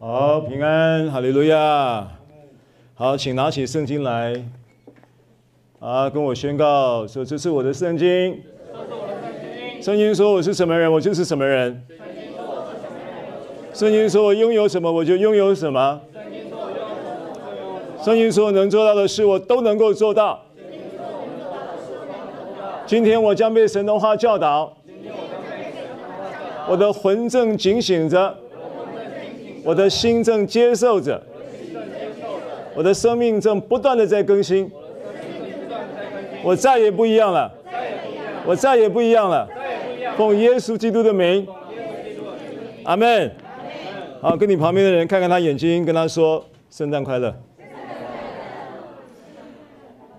好，平安，哈利路亚。好，请拿起圣经来，啊，跟我宣告说：“这是我的圣经。”圣经说我是什么人，我就是什么人。圣经说我拥有什么，我就拥有什么。圣经说我能做到的事，我都能够做到。今天我将被神的话教导，我的魂正警醒着。我的心正接受着，我的生命正不断的在更新，我再也不一样了，我再也不一样了，奉耶稣基督的名，阿门。好，跟你旁边的人看看他眼睛，跟他说圣诞快乐。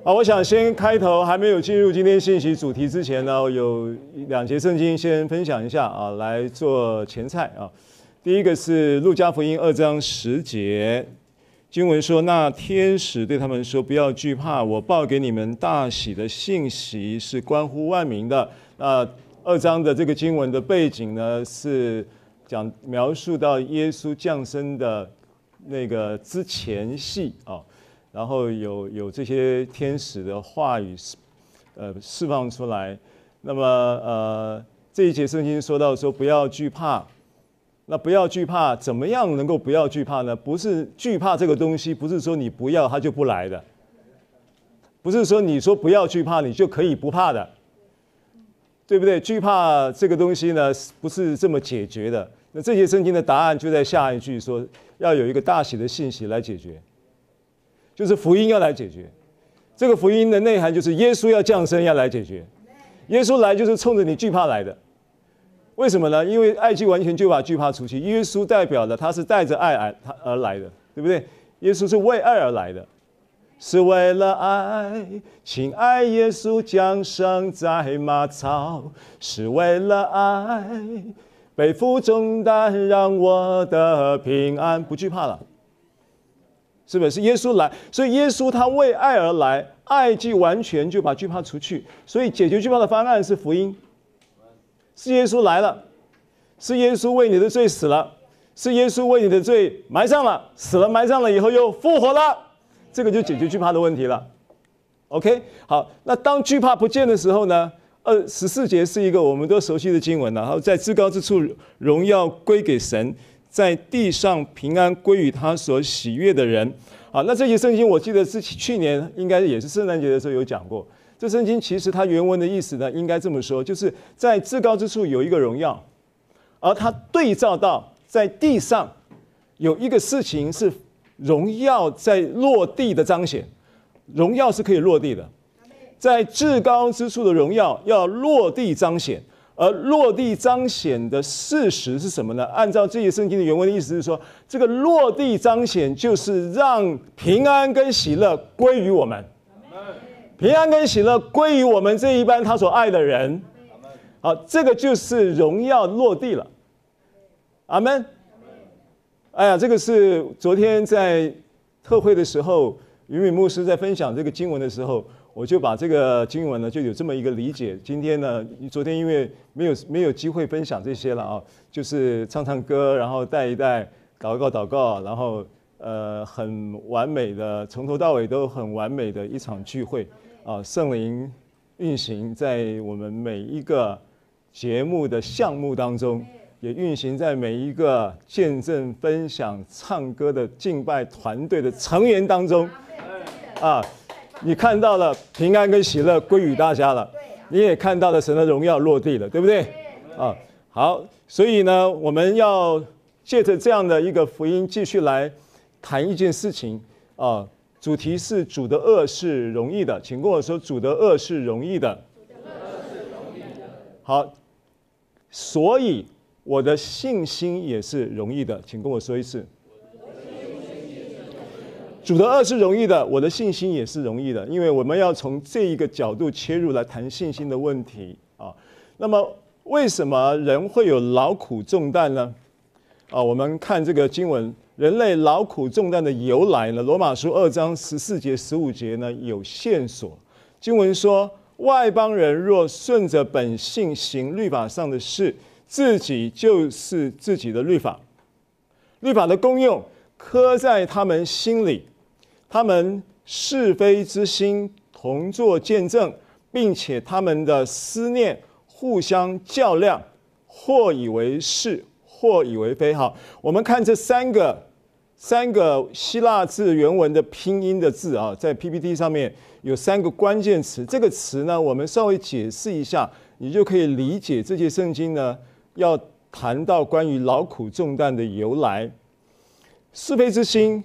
好，我想先开头，还没有进入今天信息主题之前呢，有两节圣经先分享一下啊，来做前菜啊。第一个是路加福音二章十节，经文说：“那天使对他们说，不要惧怕，我报给你们大喜的信息是关乎万民的。”那二章的这个经文的背景呢，是讲描述到耶稣降生的那个之前戏啊，然后有有这些天使的话语，呃，释放出来。那么呃，这一节圣经说到说，不要惧怕。那不要惧怕，怎么样能够不要惧怕呢？不是惧怕这个东西，不是说你不要它就不来的，不是说你说不要惧怕，你就可以不怕的，对不对？惧怕这个东西呢，不是这么解决的。那这些圣经的答案就在下一句说，要有一个大喜的信息来解决，就是福音要来解决。这个福音的内涵就是耶稣要降生要来解决，耶稣来就是冲着你惧怕来的。为什么呢？因为爱既完全就把惧怕除去。耶稣代表的他是带着爱而他而来的，对不对？耶稣是为爱而来的，是为了爱，亲爱耶稣降生在马槽，是为了爱，背负重担让我的平安不惧怕了，是不是？是耶稣来，所以耶稣他为爱而来，爱既完全就把惧怕除去，所以解决惧怕的方案是福音。是耶稣来了，是耶稣为你的罪死了，是耶稣为你的罪埋葬了，死了埋葬了以后又复活了，这个就解决惧怕的问题了。OK，好，那当惧怕不见的时候呢？二十四节是一个我们都熟悉的经文了。然后在至高之处荣耀归给神，在地上平安归于他所喜悦的人。好，那这些圣经我记得是去年应该也是圣诞节的时候有讲过。这圣经其实它原文的意思呢，应该这么说，就是在至高之处有一个荣耀，而它对照到在地上有一个事情是荣耀在落地的彰显，荣耀是可以落地的，在至高之处的荣耀要落地彰显，而落地彰显的事实是什么呢？按照这些圣经的原文的意思是说，这个落地彰显就是让平安跟喜乐归于我们。平安跟喜乐归于我们这一班他所爱的人，好，这个就是荣耀落地了，阿门。哎呀，这个是昨天在特会的时候，云敏牧师在分享这个经文的时候，我就把这个经文呢就有这么一个理解。今天呢，昨天因为没有没有机会分享这些了啊，就是唱唱歌，然后带一带，祷告祷告，然后呃很完美的，从头到尾都很完美的一场聚会。啊，圣灵运行在我们每一个节目的项目当中，也运行在每一个见证、分享、唱歌的敬拜团队的成员当中。啊，你看到了平安跟喜乐归于大家了，你也看到了神的荣耀落地了，对不对？啊，好，所以呢，我们要借着这样的一个福音，继续来谈一件事情啊。主题是主的轭是容易的，请跟我说，主的轭是容易的。好，所以我的信心也是容易的，请跟我说一次。主的轭是容易的，我的信心也是容易的，因为我们要从这一个角度切入来谈信心的问题啊。那么，为什么人会有劳苦重担呢？啊，我们看这个经文。人类劳苦重担的由来呢？罗马书二章十四节、十五节呢有线索。经文说，外邦人若顺着本性行律法上的事，自己就是自己的律法。律法的功用刻在他们心里，他们是非之心同作见证，并且他们的思念互相较量，或以为是，或以为非。好，我们看这三个三个希腊字原文的拼音的字啊，在 PPT 上面有三个关键词。这个词呢，我们稍微解释一下，你就可以理解这些圣经呢要谈到关于劳苦重担的由来。是非之心，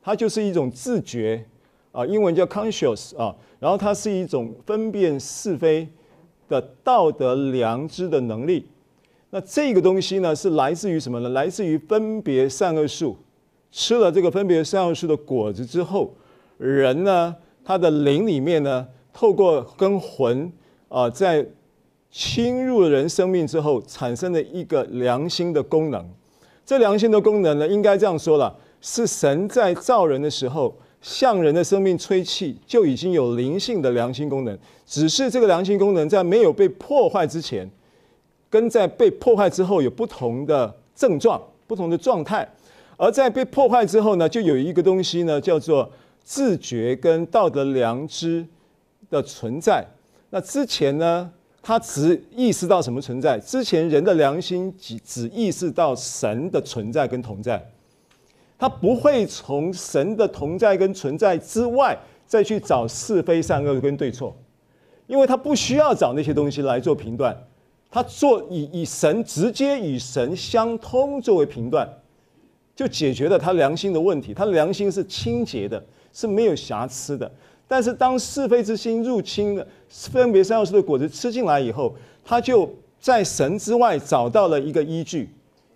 它就是一种自觉啊，英文叫 conscious 啊，然后它是一种分辨是非的道德良知的能力。那这个东西呢，是来自于什么呢？来自于分别善恶树，吃了这个分别善恶树的果子之后，人呢，他的灵里面呢，透过跟魂啊，在侵入人生命之后，产生了一个良心的功能。这良心的功能呢，应该这样说了，是神在造人的时候，向人的生命吹气，就已经有灵性的良心功能。只是这个良心功能在没有被破坏之前。跟在被破坏之后有不同的症状、不同的状态，而在被破坏之后呢，就有一个东西呢，叫做自觉跟道德良知的存在。那之前呢，他只意识到什么存在？之前人的良心只只意识到神的存在跟同在，他不会从神的同在跟存在之外再去找是非善恶跟对错，因为他不需要找那些东西来做评断。他做以以神直接与神相通作为评断，就解决了他良心的问题。他的良心是清洁的，是没有瑕疵的。但是当是非之心入侵了分别善恶树的果子吃进来以后，他就在神之外找到了一个依据，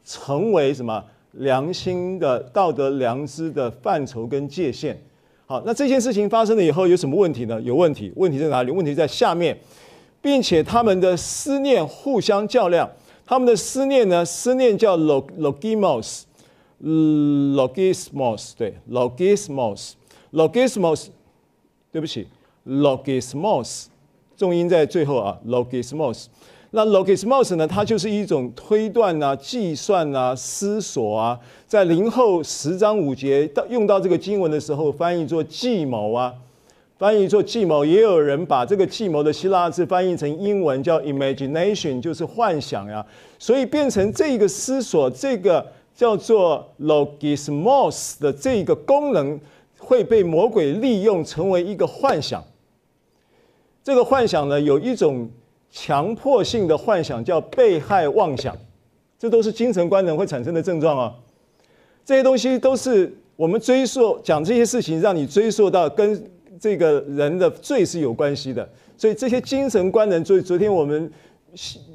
成为什么良心的道德良知的范畴跟界限。好，那这件事情发生了以后有什么问题呢？有问题，问题在哪里？问题在下面。并且他们的思念互相较量，他们的思念呢？思念叫 log logimos，logismos，对，logismos，logismos，对不起，logismos，重音在最后啊，logismos。那 logismos 呢？它就是一种推断啊、计算啊、思索啊，在零后十章五节到用到这个经文的时候，翻译作计谋啊。翻译做计谋，也有人把这个计谋的希腊字翻译成英文叫 imagination，就是幻想呀。所以变成这个思索，这个叫做 logismos 的这个功能会被魔鬼利用，成为一个幻想。这个幻想呢，有一种强迫性的幻想，叫被害妄想。这都是精神官能会产生的症状啊。这些东西都是我们追溯讲这些事情，让你追溯到跟。这个人的罪是有关系的，所以这些精神官能，昨昨天我们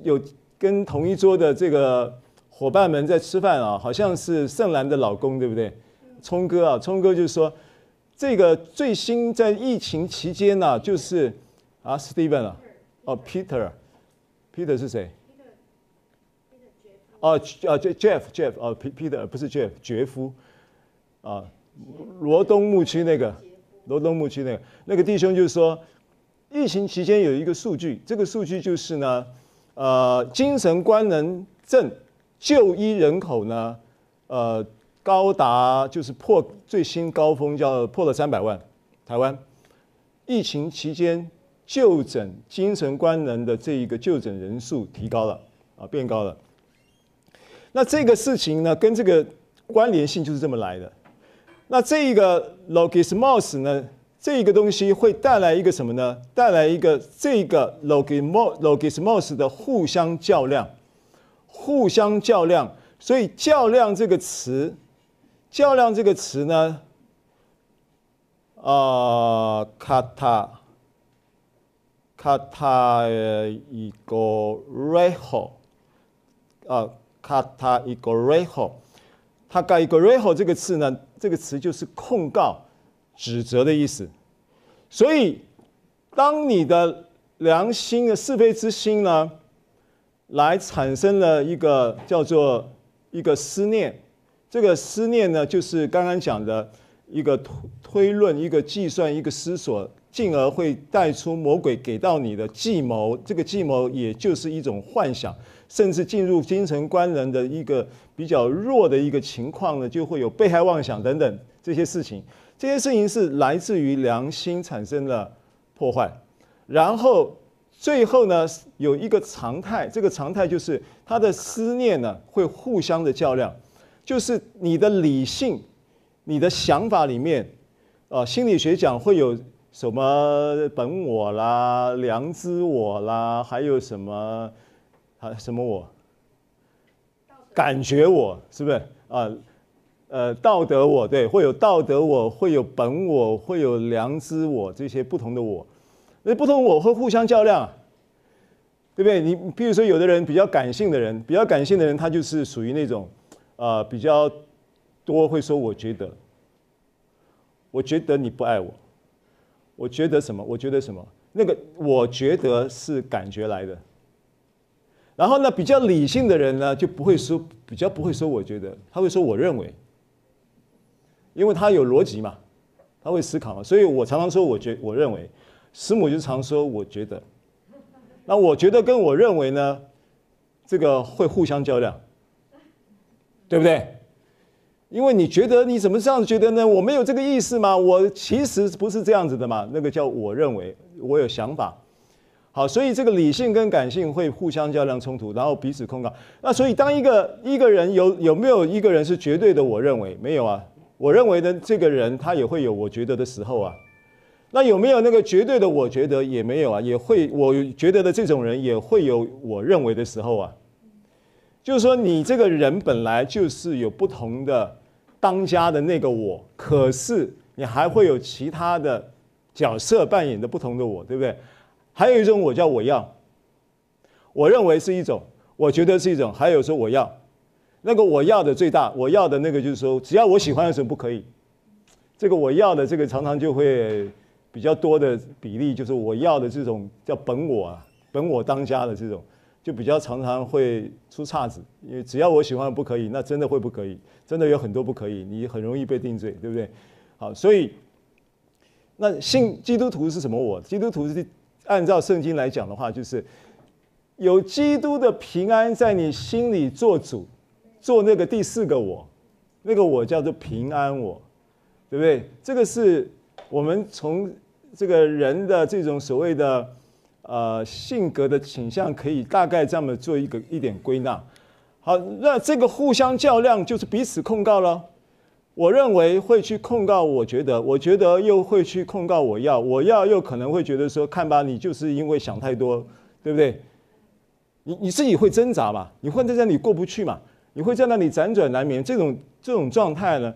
有跟同一桌的这个伙伴们在吃饭啊，好像是盛兰的老公，对不对？聪哥啊，聪哥就是说，这个最新在疫情期间呢、就是啊，Steven 啊，哦，Peter，Peter 是谁？哦，啊，Jeff，Jeff，哦，Peter 不是 Jeff，杰夫啊，罗东牧区那个。罗东牧区那个那个弟兄就是说，疫情期间有一个数据，这个数据就是呢，呃，精神官能症就医人口呢，呃，高达就是破最新高峰，叫破了三百万。台湾疫情期间就诊精神官能的这一个就诊人数提高了啊，变高了。那这个事情呢，跟这个关联性就是这么来的。那这一个 logismos 呢，这一个东西会带来一个什么呢？带来一个这个 logismos logismos 的互相较量，互相较量。所以较量这个词，较量这个词呢，啊，卡塔卡塔一个 reho 啊，卡塔一个 reho 它盖一个 reho 这个词呢？这个词就是控告、指责的意思，所以当你的良心的是非之心呢，来产生了一个叫做一个思念，这个思念呢，就是刚刚讲的一个推推论、一个计算、一个思索，进而会带出魔鬼给到你的计谋，这个计谋也就是一种幻想，甚至进入精神官能的一个比较弱的一个情况呢，就会有被害妄想等等这些事情。这些事情是来自于良心产生了破坏，然后最后呢，有一个常态，这个常态就是他的思念呢会互相的较量，就是你的理性、你的想法里面，啊，心理学讲会有。什么本我啦、良知我啦，还有什么啊？什么我？感觉我是不是啊？呃，道德我对，会有道德我，会有本我，会有良知我，这些不同的我，那不同我会互相较量，对不对？你比如说，有的人比较感性的人，比较感性的人，他就是属于那种呃，比较多会说我觉得，我觉得你不爱我。我觉得什么？我觉得什么？那个我觉得是感觉来的。然后呢，比较理性的人呢，就不会说，比较不会说我觉得，他会说我认为，因为他有逻辑嘛，他会思考嘛。所以我常常说我觉我认为，师母就常说我觉得。那我觉得跟我认为呢，这个会互相较量，对不对？因为你觉得你怎么这样子觉得呢？我没有这个意思吗？我其实不是这样子的嘛。那个叫我认为，我有想法。好，所以这个理性跟感性会互相较量冲突，然后彼此控告。那所以当一个一个人有有没有一个人是绝对的我认为？没有啊。我认为的这个人他也会有我觉得的时候啊。那有没有那个绝对的我觉得？也没有啊。也会我觉得的这种人也会有我认为的时候啊。就是说你这个人本来就是有不同的。当家的那个我，可是你还会有其他的角色扮演的不同的我，对不对？还有一种我叫我要，我认为是一种，我觉得是一种，还有说我要，那个我要的最大，我要的那个就是说，只要我喜欢的时候不可以。这个我要的这个常常就会比较多的比例，就是我要的这种叫本我啊，本我当家的这种。就比较常常会出岔子，因为只要我喜欢不可以，那真的会不可以，真的有很多不可以，你很容易被定罪，对不对？好，所以那信基督徒是什么我？基督徒是按照圣经来讲的话，就是有基督的平安在你心里做主，做那个第四个我，那个我叫做平安我，对不对？这个是我们从这个人的这种所谓的。呃，性格的倾向可以大概这么做一个一点归纳。好，那这个互相较量就是彼此控告了。我认为会去控告，我觉得，我觉得又会去控告，我要，我要又可能会觉得说，看吧，你就是因为想太多，对不对？你你自己会挣扎嘛？你会在那里过不去嘛？你会在那里辗转难眠。这种这种状态呢，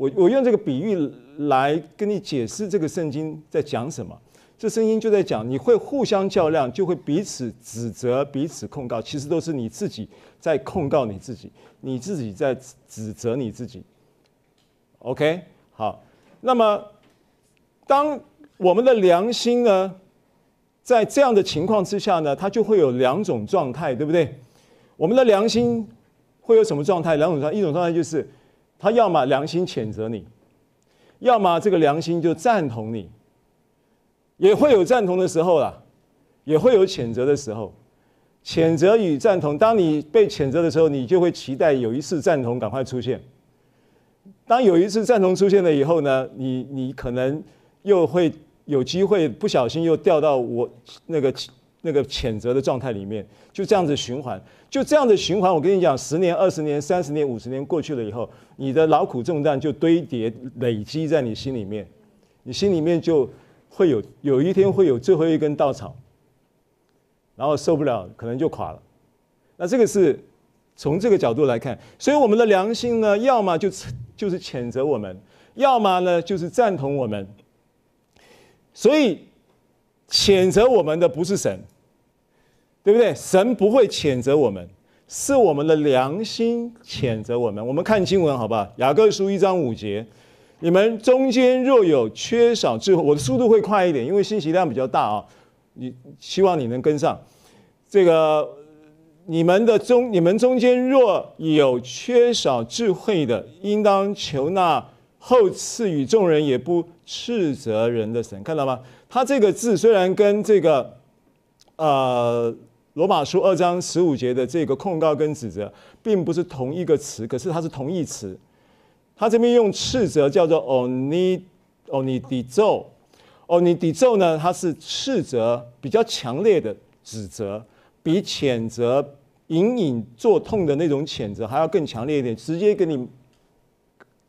我我用这个比喻来跟你解释这个圣经在讲什么。这声音就在讲，你会互相较量，就会彼此指责、彼此控告，其实都是你自己在控告你自己，你自己在指责你自己。OK，好，那么当我们的良心呢，在这样的情况之下呢，它就会有两种状态，对不对？我们的良心会有什么状态？两种状态，一种状态就是，他要么良心谴责你，要么这个良心就赞同你。也会有赞同的时候啦，也会有谴责的时候。谴责与赞同，当你被谴责的时候，你就会期待有一次赞同赶快出现。当有一次赞同出现了以后呢，你你可能又会有机会不小心又掉到我那个那个谴责的状态里面，就这样子循环，就这样子循环。我跟你讲，十年、二十年、三十年、五十年过去了以后，你的劳苦重担就堆叠累积在你心里面，你心里面就。会有有一天会有最后一根稻草，然后受不了，可能就垮了。那这个是从这个角度来看，所以我们的良心呢，要么就就是谴责我们，要么呢就是赞同我们。所以谴责我们的不是神，对不对？神不会谴责我们，是我们的良心谴责我们。我们看经文好不好？雅各书一章五节。你们中间若有缺少智慧，我的速度会快一点，因为信息量比较大啊。你希望你能跟上。这个你们的中，你们中间若有缺少智慧的，应当求那后赐予众人也不斥责人的神。看到吗？他这个字虽然跟这个呃罗马书二章十五节的这个控告跟指责，并不是同一个词，可是它是同义词。他这边用斥责叫做 oni onidizo onidizo 呢，它是斥责比较强烈的指责，比谴责隐隐作痛的那种谴责还要更强烈一点，直接给你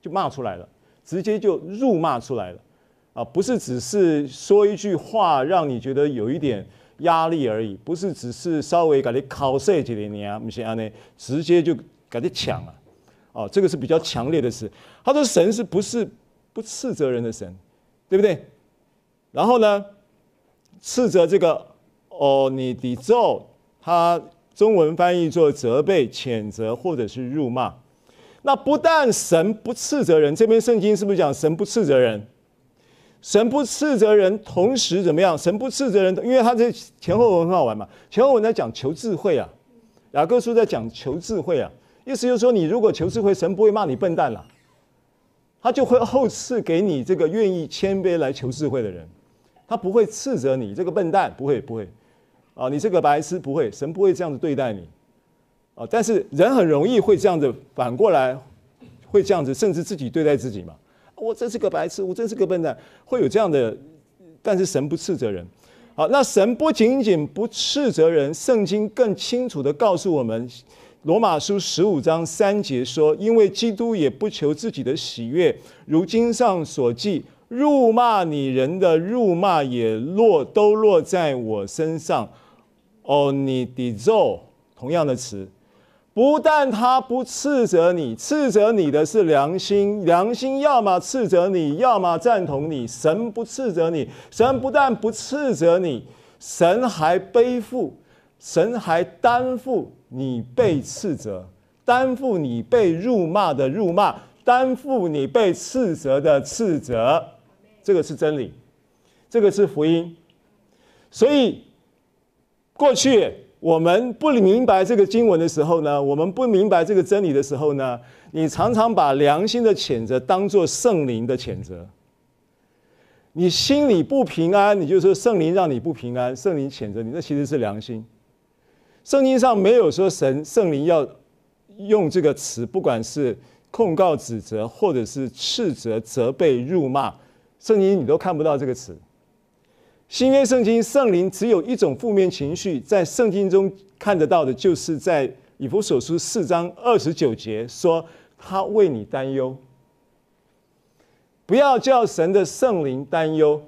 就骂出来了，直接就辱骂出来了啊，不是只是说一句话让你觉得有一点。压力而已，不是只是稍微给你考试几年啊，不是啊，呢直接就给你抢了，哦，这个是比较强烈的事。他说神是不是不斥责人的神，对不对？然后呢，斥责这个哦，你的咒，他中文翻译做责备、谴责或者是辱骂。那不但神不斥责人，这边圣经是不是讲神不斥责人？神不斥责人，同时怎么样？神不斥责人，因为他这前后文很好玩嘛。前后文在讲求智慧啊，雅各书在讲求智慧啊，意思就是说，你如果求智慧，神不会骂你笨蛋了，他就会后赐给你这个愿意谦卑来求智慧的人，他不会斥责你这个笨蛋，不会不会，啊，你这个白痴不会，神不会这样子对待你，啊，但是人很容易会这样子反过来，会这样子，甚至自己对待自己嘛。我真是个白痴，我真是个笨蛋，会有这样的，但是神不斥责人。好，那神不仅仅不斥责人，圣经更清楚地告诉我们，《罗马书》十五章三节说：“因为基督也不求自己的喜悦，如经上所记，辱骂你人的辱骂也落都落在我身上。”哦，你的咒，同样的词。不但他不斥责你，斥责你的是良心，良心要么斥责你，要么赞同你。神不斥责你，神不但不斥责你，神还背负，神还担负你被斥责，担负你被辱骂的辱骂，担负你被斥责的斥责。这个是真理，这个是福音。所以过去。我们不明白这个经文的时候呢，我们不明白这个真理的时候呢，你常常把良心的谴责当作圣灵的谴责。你心里不平安，你就说圣灵让你不平安，圣灵谴责你，那其实是良心。圣经上没有说神圣灵要用这个词，不管是控告、指责，或者是斥责、责备、辱骂，圣经你都看不到这个词。新约圣经圣灵只有一种负面情绪，在圣经中看得到的，就是在以弗所书四章二十九节说：“他为你担忧。”不要叫神的圣灵担忧，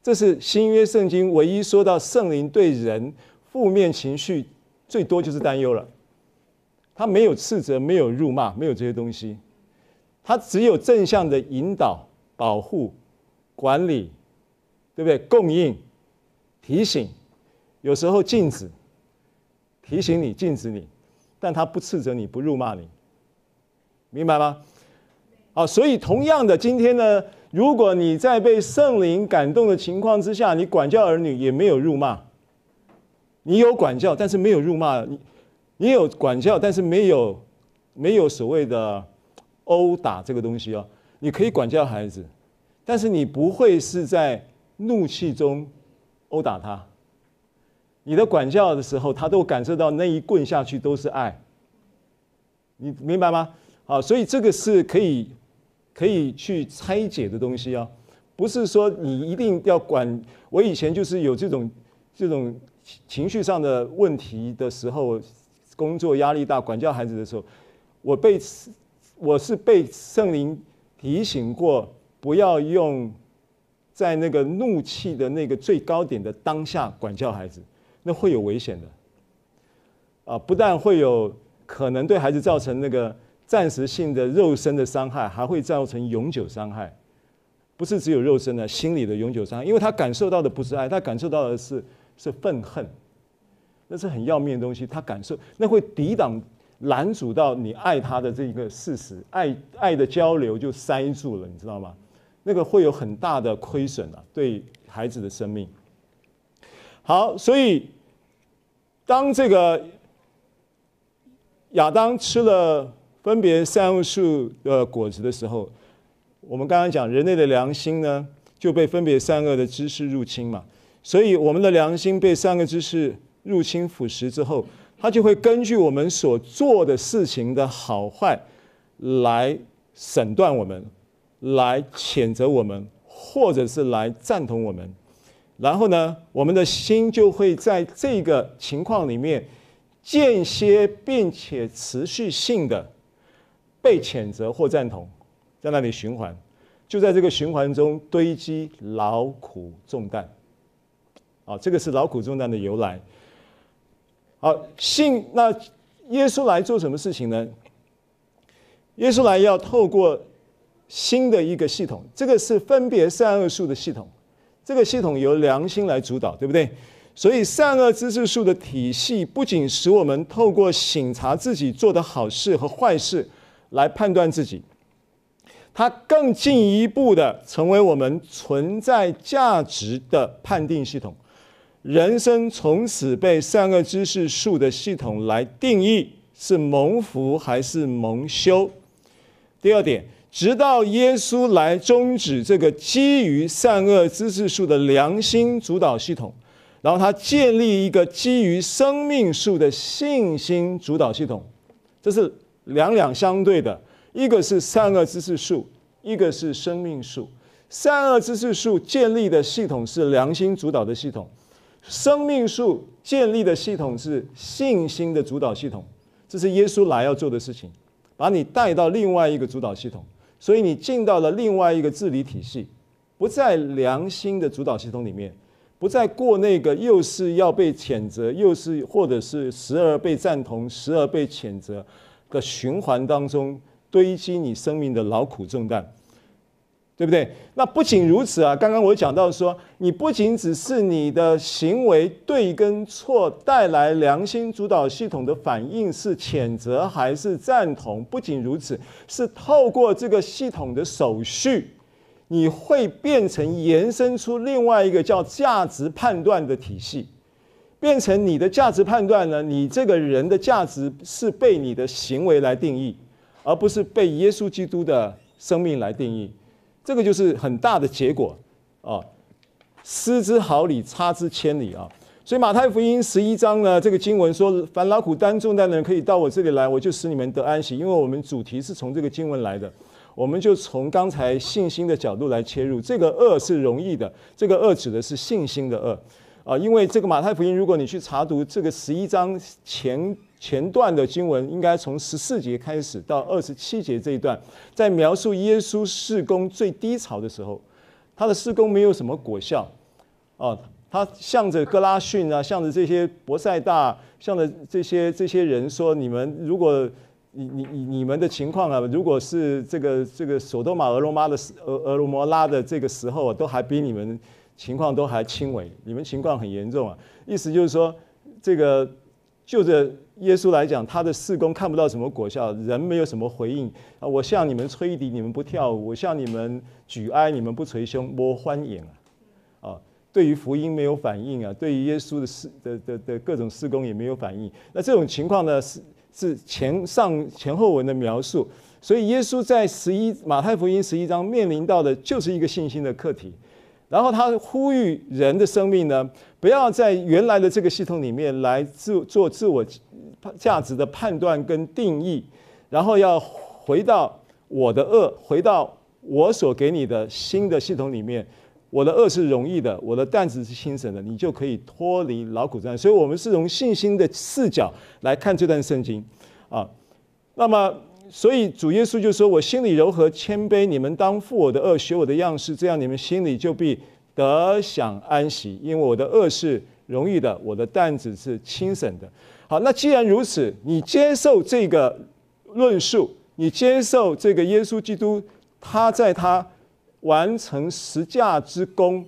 这是新约圣经唯一说到圣灵对人负面情绪最多就是担忧了。他没有斥责，没有辱骂，没有这些东西，他只有正向的引导、保护、管理。对不对？供应、提醒，有时候禁止，提醒你、禁止你，但他不斥责你，不辱骂你，明白吗？好，所以同样的，今天呢，如果你在被圣灵感动的情况之下，你管教儿女也没有辱骂，你有管教，但是没有辱骂，你你有管教，但是没有没有所谓的殴打这个东西哦。你可以管教孩子，但是你不会是在。怒气中殴打他，你的管教的时候，他都感受到那一棍下去都是爱，你明白吗？好，所以这个是可以可以去拆解的东西啊，不是说你一定要管。我以前就是有这种这种情绪上的问题的时候，工作压力大，管教孩子的时候，我被我是被圣灵提醒过，不要用。在那个怒气的那个最高点的当下管教孩子，那会有危险的，啊，不但会有可能对孩子造成那个暂时性的肉身的伤害，还会造成永久伤害。不是只有肉身的，心理的永久伤害，因为他感受到的不是爱，他感受到的是是愤恨，那是很要命的东西。他感受那会抵挡拦阻到你爱他的这一个事实，爱爱的交流就塞住了，你知道吗？那个会有很大的亏损啊，对孩子的生命。好，所以当这个亚当吃了分别善恶树的果子的时候，我们刚刚讲人类的良心呢就被分别善恶的知识入侵嘛，所以我们的良心被善恶知识入侵腐蚀之后，他就会根据我们所做的事情的好坏来审断我们，来谴责我们，或者是来赞同我们。然后呢，我们的心就会在这个情况里面间歇并且持续性的被谴责或赞同，在那里循环，就在这个循环中堆积劳苦重担。啊，这个是劳苦重担的由来。好，信那耶稣来做什么事情呢？耶稣来要透过新的一个系统，这个是分别善恶树的系统。这个系统由良心来主导，对不对？所以善恶知识树的体系不仅使我们透过省察自己做的好事和坏事来判断自己，它更进一步的成为我们存在价值的判定系统。人生从此被善恶知识树的系统来定义，是蒙福还是蒙羞？第二点。直到耶稣来终止这个基于善恶知识树的良心主导系统，然后他建立一个基于生命树的信心主导系统，这是两两相对的，一个是善恶知识树，一个是生命树。善恶知识树建立的系统是良心主导的系统，生命树建立的系统是信心的主导系统。这是耶稣来要做的事情，把你带到另外一个主导系统。所以你进到了另外一个治理体系，不在良心的主导系统里面，不再过那个又是要被谴责，又是或者是时而被赞同，时而被谴责的循环当中堆积你生命的劳苦重担。对不对？那不仅如此啊！刚刚我讲到说，你不仅只是你的行为对跟错带来良心主导系统的反应是谴责还是赞同？不仅如此，是透过这个系统的手续，你会变成延伸出另外一个叫价值判断的体系，变成你的价值判断呢？你这个人的价值是被你的行为来定义，而不是被耶稣基督的生命来定义。这个就是很大的结果啊，失之毫厘，差之千里啊！所以马太福音十一章呢，这个经文说：“凡劳苦担重担的人，可以到我这里来，我就使你们得安息。”因为我们主题是从这个经文来的，我们就从刚才信心的角度来切入。这个恶是容易的，这个恶指的是信心的恶啊！因为这个马太福音，如果你去查读这个十一章前。前段的经文应该从十四节开始到二十七节这一段，在描述耶稣事工最低潮的时候，他的事工没有什么果效，哦，他向着哥拉逊啊，向着这些伯赛大，向着这些这些人说：你们如果你你你你们的情况啊，如果是这个这个索多玛、俄罗玛的时俄俄罗摩拉的这个时候啊，都还比你们情况都还轻微，你们情况很严重啊。意思就是说，这个就着。耶稣来讲，他的事工看不到什么果效，人没有什么回应啊！我向你们吹笛，你们不跳舞；我向你们举哀，你们不捶胸，没反应啊！啊，对于福音没有反应啊，对于耶稣的四的的的各种事工也没有反应。那这种情况呢，是是前上前后文的描述。所以耶稣在十一马太福音十一章面临到的就是一个信心的课题。然后他呼吁人的生命呢，不要在原来的这个系统里面来自做自我。价值的判断跟定义，然后要回到我的恶，回到我所给你的新的系统里面。我的恶是容易的，我的担子是轻省的，你就可以脱离劳苦战。所以，我们是从信心的视角来看这段圣经啊。那么，所以主耶稣就说：“我心里柔和谦卑，你们当负我的轭，学我的样式，这样你们心里就必得享安息。因为我的轭是容易的，我的担子是轻省的。”好，那既然如此，你接受这个论述，你接受这个耶稣基督，他在他完成十架之功、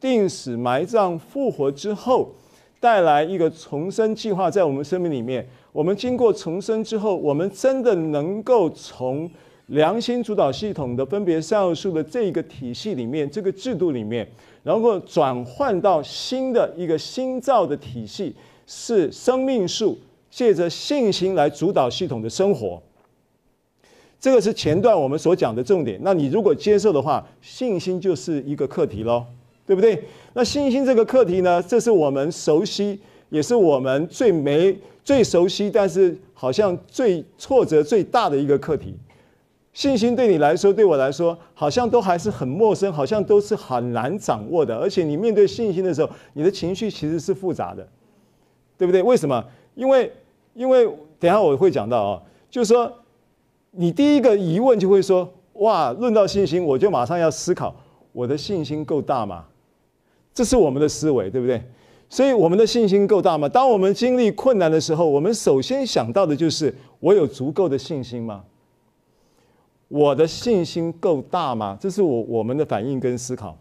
钉死、埋葬、复活之后，带来一个重生计划在我们生命里面。我们经过重生之后，我们真的能够从良心主导系统的分别善恶树的这个体系里面、这个制度里面，然后转换到新的一个新造的体系。是生命树借着信心来主导系统的生活，这个是前段我们所讲的重点。那你如果接受的话，信心就是一个课题喽，对不对？那信心这个课题呢，这是我们熟悉也是我们最没最熟悉，但是好像最挫折最大的一个课题。信心对你来说，对我来说，好像都还是很陌生，好像都是很难掌握的。而且你面对信心的时候，你的情绪其实是复杂的，对不对？为什么？因为，因为等下我会讲到啊，就是说，你第一个疑问就会说：哇，论到信心，我就马上要思考，我的信心够大吗？这是我们的思维，对不对？所以我们的信心够大吗？当我们经历困难的时候，我们首先想到的就是：我有足够的信心吗？我的信心够大吗？这是我我们的反应跟思考。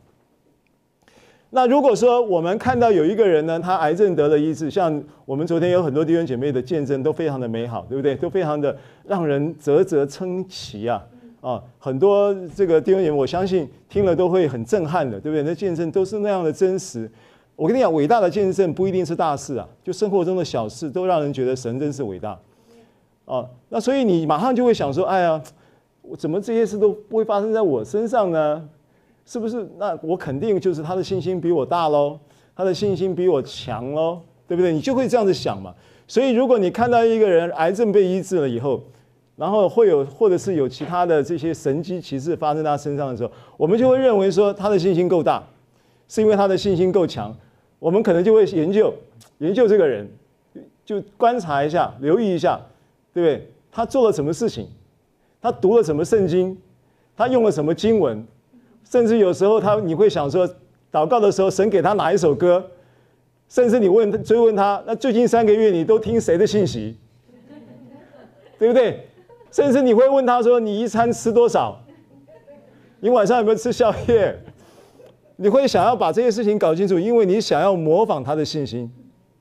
那如果说我们看到有一个人呢，他癌症得了医治，像我们昨天有很多弟兄姐妹的见证都非常的美好，对不对？都非常的让人啧啧称奇啊！啊，很多这个弟兄姐妹，我相信听了都会很震撼的，对不对？那见证都是那样的真实。我跟你讲，伟大的见证不一定是大事啊，就生活中的小事都让人觉得神真是伟大。啊，那所以你马上就会想说，哎呀。我怎么这些事都不会发生在我身上呢？是不是？那我肯定就是他的信心比我大喽，他的信心比我强喽，对不对？你就会这样子想嘛。所以，如果你看到一个人癌症被医治了以后，然后会有或者是有其他的这些神迹奇事发生在他身上的时候，我们就会认为说他的信心够大，是因为他的信心够强。我们可能就会研究研究这个人，就观察一下，留意一下，对不对？他做了什么事情？他读了什么圣经？他用了什么经文？甚至有时候他你会想说，祷告的时候神给他哪一首歌？甚至你问他追问他，那最近三个月你都听谁的信息？对不对？甚至你会问他说，你一餐吃多少？你晚上有没有吃宵夜？你会想要把这些事情搞清楚，因为你想要模仿他的信心，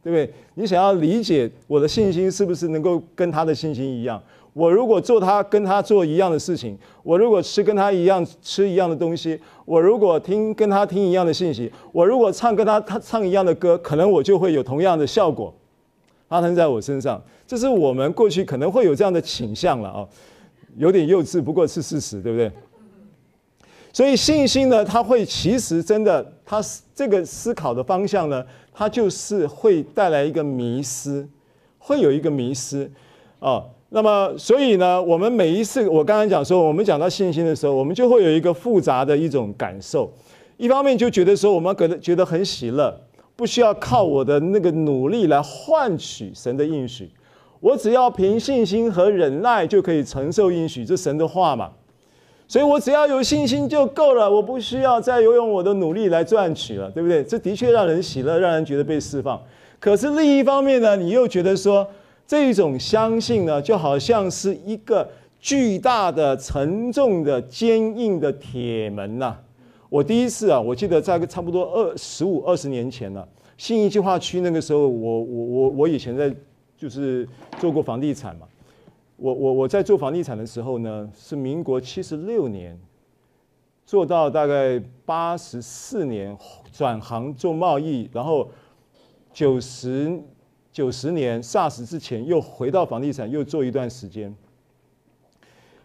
对不对？你想要理解我的信心是不是能够跟他的信心一样？我如果做他跟他做一样的事情，我如果吃跟他一样吃一样的东西，我如果听跟他听一样的信息，我如果唱跟他他唱一样的歌，可能我就会有同样的效果发生在我身上。这是我们过去可能会有这样的倾向了啊，有点幼稚，不过是事实，对不对？所以信心呢，它会其实真的，它这个思考的方向呢，它就是会带来一个迷失，会有一个迷失啊。那么，所以呢，我们每一次，我刚刚讲说，我们讲到信心的时候，我们就会有一个复杂的一种感受。一方面就觉得说，我们觉得觉得很喜乐，不需要靠我的那个努力来换取神的应许，我只要凭信心和忍耐就可以承受应许，这神的话嘛。所以我只要有信心就够了，我不需要再游用我的努力来赚取了，对不对？这的确让人喜乐，让人觉得被释放。可是另一方面呢，你又觉得说。这种相信呢，就好像是一个巨大的、沉重的、坚硬的铁门呐。我第一次啊，我记得在差不多二十五、二十年前了，信义计划区那个时候，我我我我以前在就是做过房地产嘛。我我我在做房地产的时候呢，是民国七十六年，做到大概八十四年转行做贸易，然后九十。九十年 SARS 之前，又回到房地产，又做一段时间。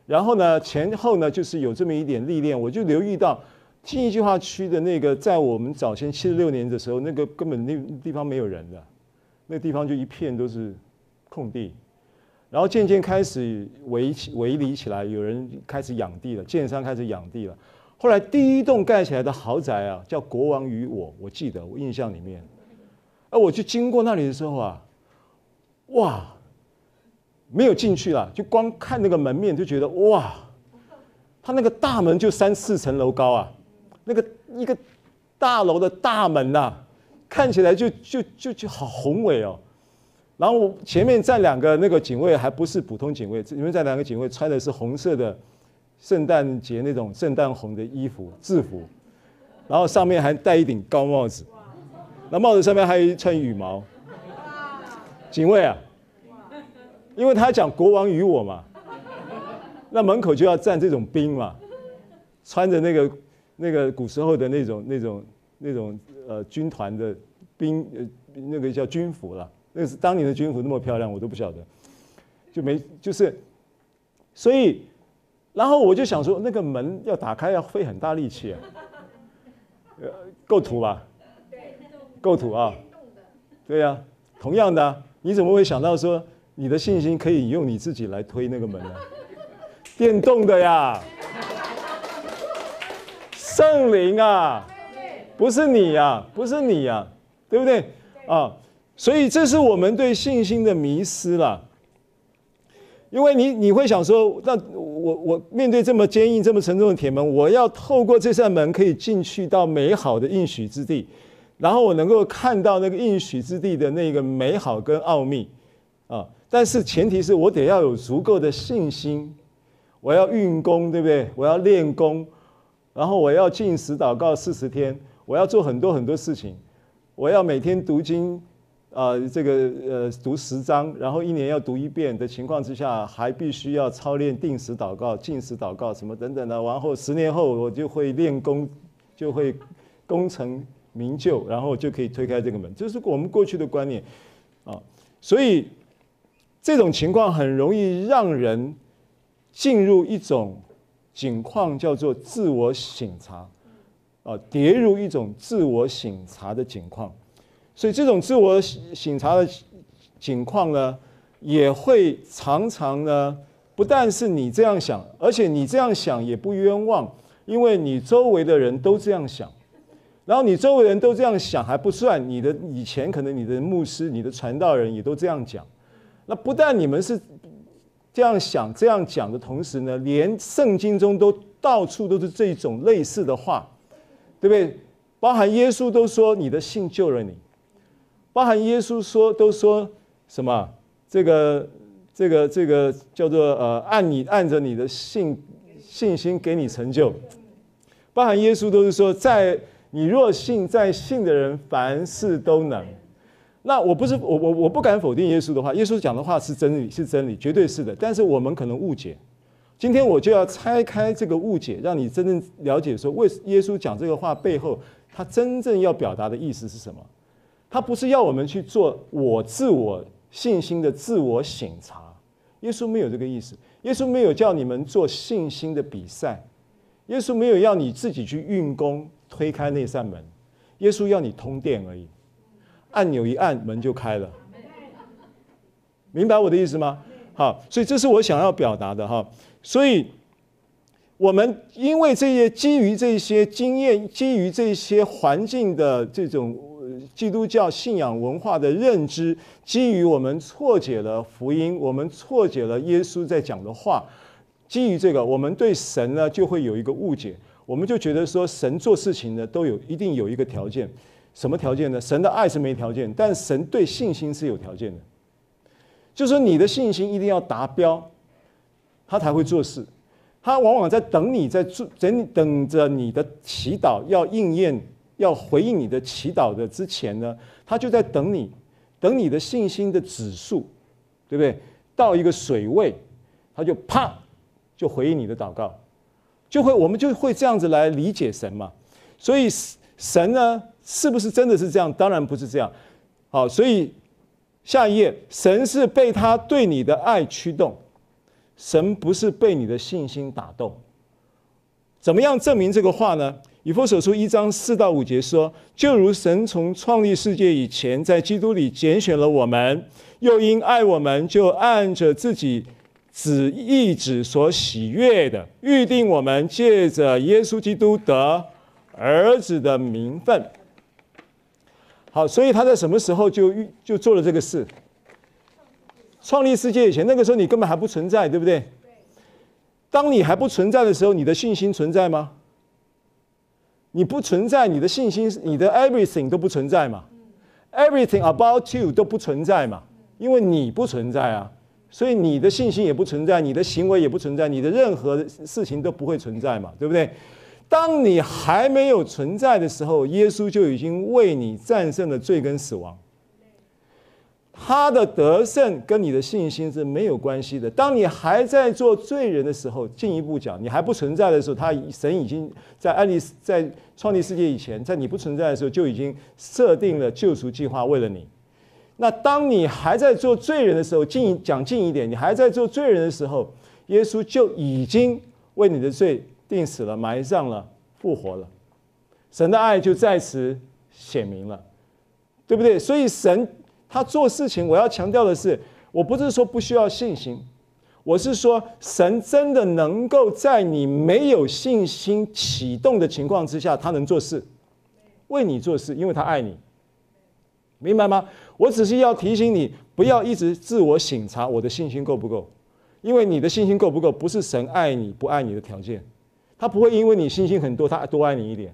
然后呢，前后呢，就是有这么一点历练，我就留意到信义计划区的那个，在我们早先七十六年的时候，那个根本那地方没有人的，那地方就一片都是空地。然后渐渐开始围围篱起来，有人开始养地了，建商开始养地了。后来第一栋盖起来的豪宅啊，叫国王与我，我记得我印象里面。而我去经过那里的时候啊，哇，没有进去了，就光看那个门面就觉得哇，他那个大门就三四层楼高啊，那个一个大楼的大门呐、啊，看起来就就就就好宏伟哦。然后前面站两个那个警卫，还不是普通警卫，前面站两个警卫穿的是红色的圣诞节那种圣诞红的衣服制服，然后上面还戴一顶高帽子。那帽子上面还有一串羽毛，警卫啊，因为他讲国王与我嘛，那门口就要站这种兵嘛，穿着那个那个古时候的那种那种那种呃军团的兵呃那个叫军服了，那个是当年的军服那么漂亮，我都不晓得，就没就是，所以然后我就想说，那个门要打开要费很大力气啊，呃够土吧？构图啊，对呀、啊，同样的，你怎么会想到说你的信心可以用你自己来推那个门呢？电动的呀，圣灵啊，不是你呀，不是你呀，对不对啊？所以这是我们对信心的迷失了。因为你你会想说，那我我面对这么坚硬、这么沉重的铁门，我要透过这扇门可以进去到美好的应许之地，然后我能够看到那个应许之地的那个美好跟奥秘啊。但是前提是我得要有足够的信心，我要运功，对不对？我要练功，然后我要禁食祷告四十天，我要做很多很多事情，我要每天读经。啊、这个呃，读十章，然后一年要读一遍的情况之下，还必须要操练定时祷告、禁食祷告什么等等的。然后十年后我就会练功，就会功成名就，然后就可以推开这个门。这是我们过去的观念啊，所以这种情况很容易让人进入一种境况，叫做自我省察啊，跌入一种自我省察的境况。所以这种自我醒察的情况呢，也会常常呢，不但是你这样想，而且你这样想也不冤枉，因为你周围的人都这样想，然后你周围人都这样想还不算，你的以前可能你的牧师、你的传道人也都这样讲，那不但你们是这样想、这样讲的同时呢，连圣经中都到处都是这种类似的话，对不对？包含耶稣都说你的信救了你。包含耶稣说都说什么？这个这个这个叫做呃，按你按着你的信信心给你成就。包含耶稣都是说，在你若信，在信的人凡事都能。那我不是我我我不敢否定耶稣的话，耶稣讲的话是真理是真理，绝对是的。但是我们可能误解。今天我就要拆开这个误解，让你真正了解说，为耶稣讲这个话背后，他真正要表达的意思是什么？他不是要我们去做我自我信心的自我省察，耶稣没有这个意思。耶稣没有叫你们做信心的比赛，耶稣没有要你自己去运功推开那扇门，耶稣要你通电而已，按钮一按门就开了。明白我的意思吗？好，所以这是我想要表达的哈。所以，我们因为这些基于这些经验，基于这些环境的这种。基督教信仰文化的认知，基于我们错解了福音，我们错解了耶稣在讲的话。基于这个，我们对神呢就会有一个误解，我们就觉得说神做事情呢都有一定有一个条件，什么条件呢？神的爱是没条件，但神对信心是有条件的，就是说你的信心一定要达标，他才会做事。他往往在等你在做，等等着你的祈祷要应验。要回应你的祈祷的之前呢，他就在等你，等你的信心的指数，对不对？到一个水位，他就啪就回应你的祷告，就会我们就会这样子来理解神嘛。所以神呢，是不是真的是这样？当然不是这样。好，所以下一页，神是被他对你的爱驱动，神不是被你的信心打动。怎么样证明这个话呢？以弗所书一章四到五节说：“就如神从创立世界以前，在基督里拣选了我们，又因爱我们，就按着自己旨意旨所喜悦的，预定我们借着耶稣基督得儿子的名分。”好，所以他在什么时候就就做了这个事？创立世界以前，那个时候你根本还不存在，对不对？当你还不存在的时候，你的信心存在吗？你不存在，你的信心，你的 everything 都不存在嘛？Everything about you 都不存在嘛？因为你不存在啊，所以你的信心也不存在，你的行为也不存在，你的任何事情都不会存在嘛？对不对？当你还没有存在的时候，耶稣就已经为你战胜了罪跟死亡。他的得胜跟你的信心是没有关系的。当你还在做罪人的时候，进一步讲，你还不存在的时候，他神已经在安利在创立世界以前，在你不存在的时候就已经设定了救赎计划为了你。那当你还在做罪人的时候，进讲近一点，你还在做罪人的时候，耶稣就已经为你的罪定死了、埋葬了、复活了。神的爱就在此显明了，对不对？所以神。他做事情，我要强调的是，我不是说不需要信心，我是说神真的能够在你没有信心启动的情况之下，他能做事，为你做事，因为他爱你，明白吗？我只是要提醒你，不要一直自我省察我的信心够不够，因为你的信心够不够，不是神爱你不爱你的条件，他不会因为你信心很多，他多爱你一点。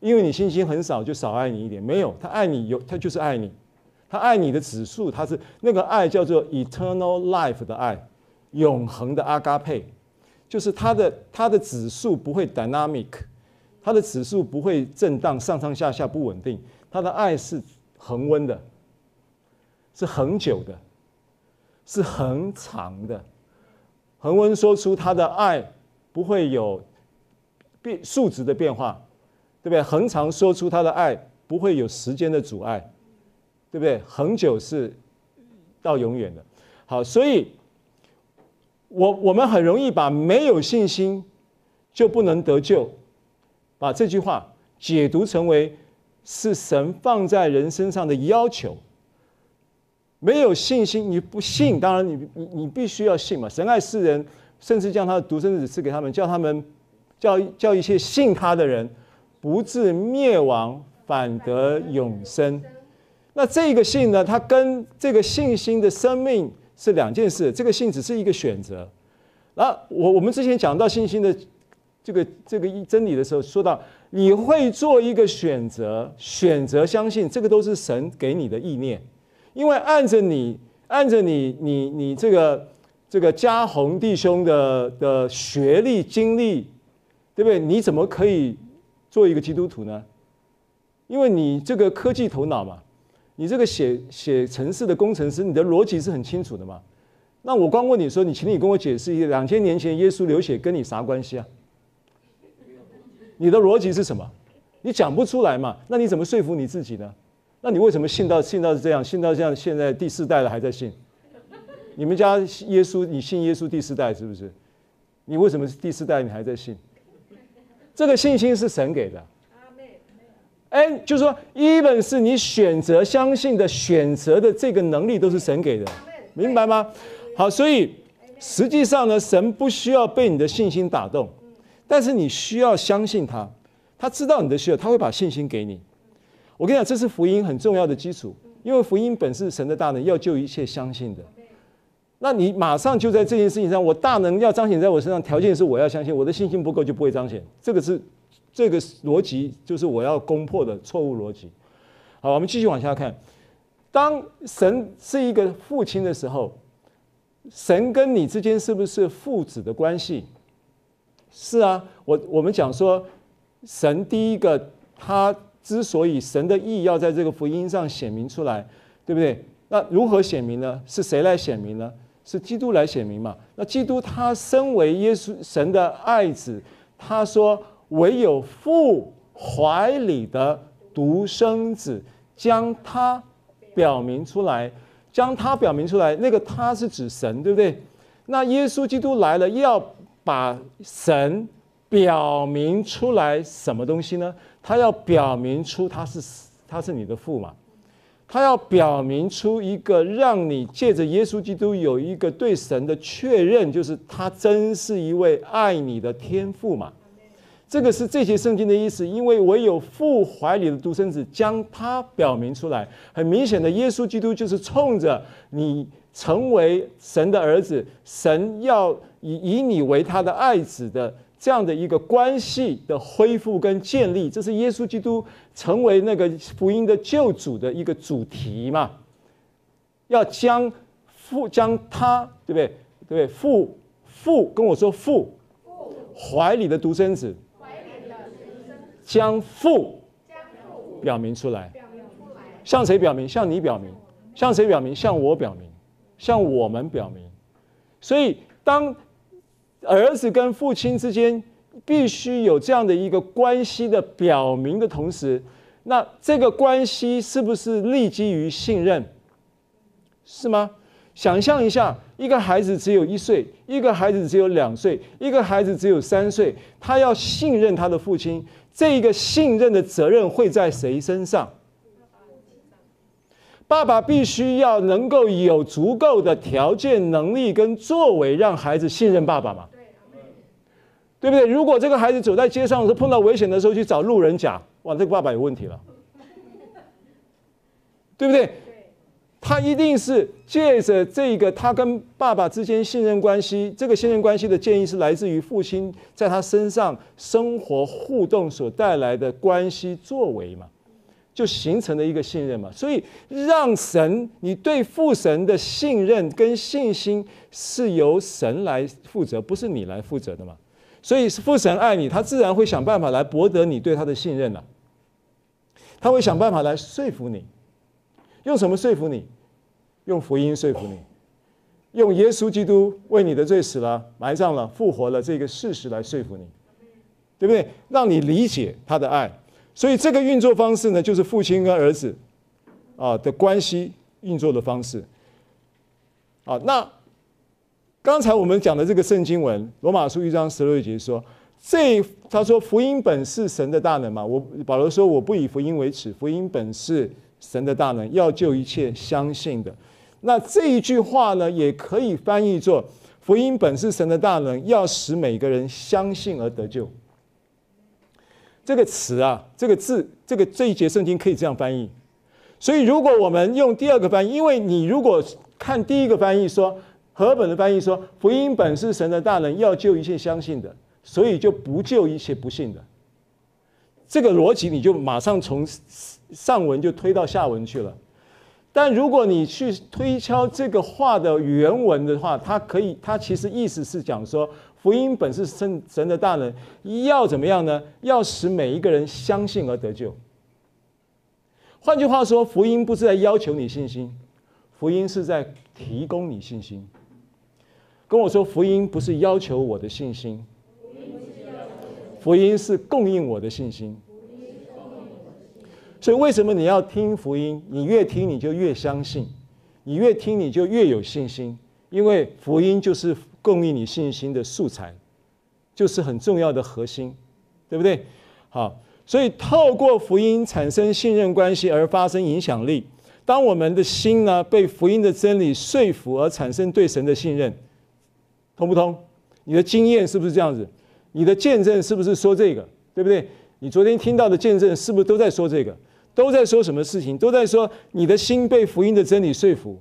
因为你信心很少，就少爱你一点。没有，他爱你有，他就是爱你。他爱你的指数，他是那个爱叫做 eternal life 的爱，永恒的阿嘎佩，就是他的他的指数不会 dynamic，他的指数不会震荡上上下下不稳定。他的爱是恒温的，是恒久的，是恒长的。恒温说出他的爱不会有变数值的变化。对不对？恒常说出他的爱，不会有时间的阻碍，对不对？恒久是到永远的。好，所以我我们很容易把没有信心就不能得救，把这句话解读成为是神放在人身上的要求。没有信心，你不信，当然你你你必须要信嘛。神爱世人，甚至将他的独生子赐给他们，叫他们叫叫一些信他的人。不至灭亡，反得永生。那这个信呢？它跟这个信心的生命是两件事。这个信只是一个选择。然后我我们之前讲到信心的这个这个真理的时候，说到你会做一个选择，选择相信，这个都是神给你的意念。因为按着你按着你你你这个这个家宏弟兄的的学历经历，对不对？你怎么可以？做一个基督徒呢？因为你这个科技头脑嘛，你这个写写城市的工程师，你的逻辑是很清楚的嘛。那我光问你说，你请你跟我解释一下，两千年前耶稣流血跟你啥关系啊？你的逻辑是什么？你讲不出来嘛？那你怎么说服你自己呢？那你为什么信到信到是这样？信到这样，现在第四代了还在信？你们家耶稣，你信耶稣第四代是不是？你为什么是第四代你还在信？这个信心是神给的，哎，就是说，even 是你选择相信的选择的这个能力，都是神给的，明白吗？好，所以实际上呢，神不需要被你的信心打动，但是你需要相信他，他知道你的需要，他会把信心给你。我跟你讲，这是福音很重要的基础，因为福音本是神的大能，要救一切相信的。那你马上就在这件事情上，我大能要彰显在我身上，条件是我要相信，我的信心不够就不会彰显。这个是这个逻辑，就是我要攻破的错误逻辑。好，我们继续往下看。当神是一个父亲的时候，神跟你之间是不是父子的关系？是啊，我我们讲说，神第一个他之所以神的义要在这个福音上显明出来，对不对？那如何显明呢？是谁来显明呢？是基督来显明嘛？那基督他身为耶稣神的爱子，他说：“唯有父怀里的独生子，将他表明出来，将他表明出来。那个他是指神，对不对？那耶稣基督来了，要把神表明出来，什么东西呢？他要表明出他是他是你的父嘛？”他要表明出一个，让你借着耶稣基督有一个对神的确认，就是他真是一位爱你的天父嘛。这个是这些圣经的意思，因为唯有父怀里的独生子将他表明出来。很明显的，耶稣基督就是冲着你成为神的儿子，神要以以你为他的爱子的。这样的一个关系的恢复跟建立，这是耶稣基督成为那个福音的救主的一个主题嘛？要将父将他，对不对？对不对？父父跟我说父，怀里的独生子，将父表明出来，向谁表明？向你表明？向谁表明？向我表明？向我们表明？所以当。儿子跟父亲之间必须有这样的一个关系的表明的同时，那这个关系是不是立基于信任？是吗？想象一下，一个孩子只有一岁，一个孩子只有两岁，一个孩子只有三岁，他要信任他的父亲，这个信任的责任会在谁身上？爸爸必须要能够有足够的条件、能力跟作为，让孩子信任爸爸嘛？对不对？如果这个孩子走在街上的时候碰到危险的时候去找路人甲，哇，这个爸爸有问题了，对不对？他一定是借着这个他跟爸爸之间信任关系，这个信任关系的建议是来自于父亲在他身上生活互动所带来的关系作为嘛，就形成了一个信任嘛。所以让神，你对父神的信任跟信心是由神来负责，不是你来负责的嘛。所以父神爱你，他自然会想办法来博得你对他的信任了。他会想办法来说服你，用什么说服你？用福音说服你，用耶稣基督为你的罪死了、埋葬了、复活了这个事实来说服你，对不对？让你理解他的爱。所以这个运作方式呢，就是父亲跟儿子啊的关系运作的方式。啊，那刚才我们讲的这个圣经文，罗马书一章十六节说，这他说福音本是神的大能嘛。我保罗说，我不以福音为耻，福音本是神的大能，要救一切相信的。那这一句话呢，也可以翻译作“福音本是神的大能，要使每个人相信而得救”。这个词啊，这个字，这个这一节圣经可以这样翻译。所以，如果我们用第二个翻译，因为你如果看第一个翻译说，和本的翻译说“福音本是神的大能，要救一切相信的”，所以就不救一切不信的。这个逻辑你就马上从上文就推到下文去了。但如果你去推敲这个话的原文的话，它可以，它其实意思是讲说，福音本是神神的大能，要怎么样呢？要使每一个人相信而得救。换句话说，福音不是在要求你信心，福音是在提供你信心。跟我说，福音不是要求我的信心，福音是供应我的信心。所以，为什么你要听福音？你越听，你就越相信；你越听，你就越有信心。因为福音就是供应你信心的素材，就是很重要的核心，对不对？好，所以透过福音产生信任关系而发生影响力。当我们的心呢被福音的真理说服而产生对神的信任，通不通？你的经验是不是这样子？你的见证是不是说这个？对不对？你昨天听到的见证是不是都在说这个？都在说什么事情？都在说你的心被福音的真理说服，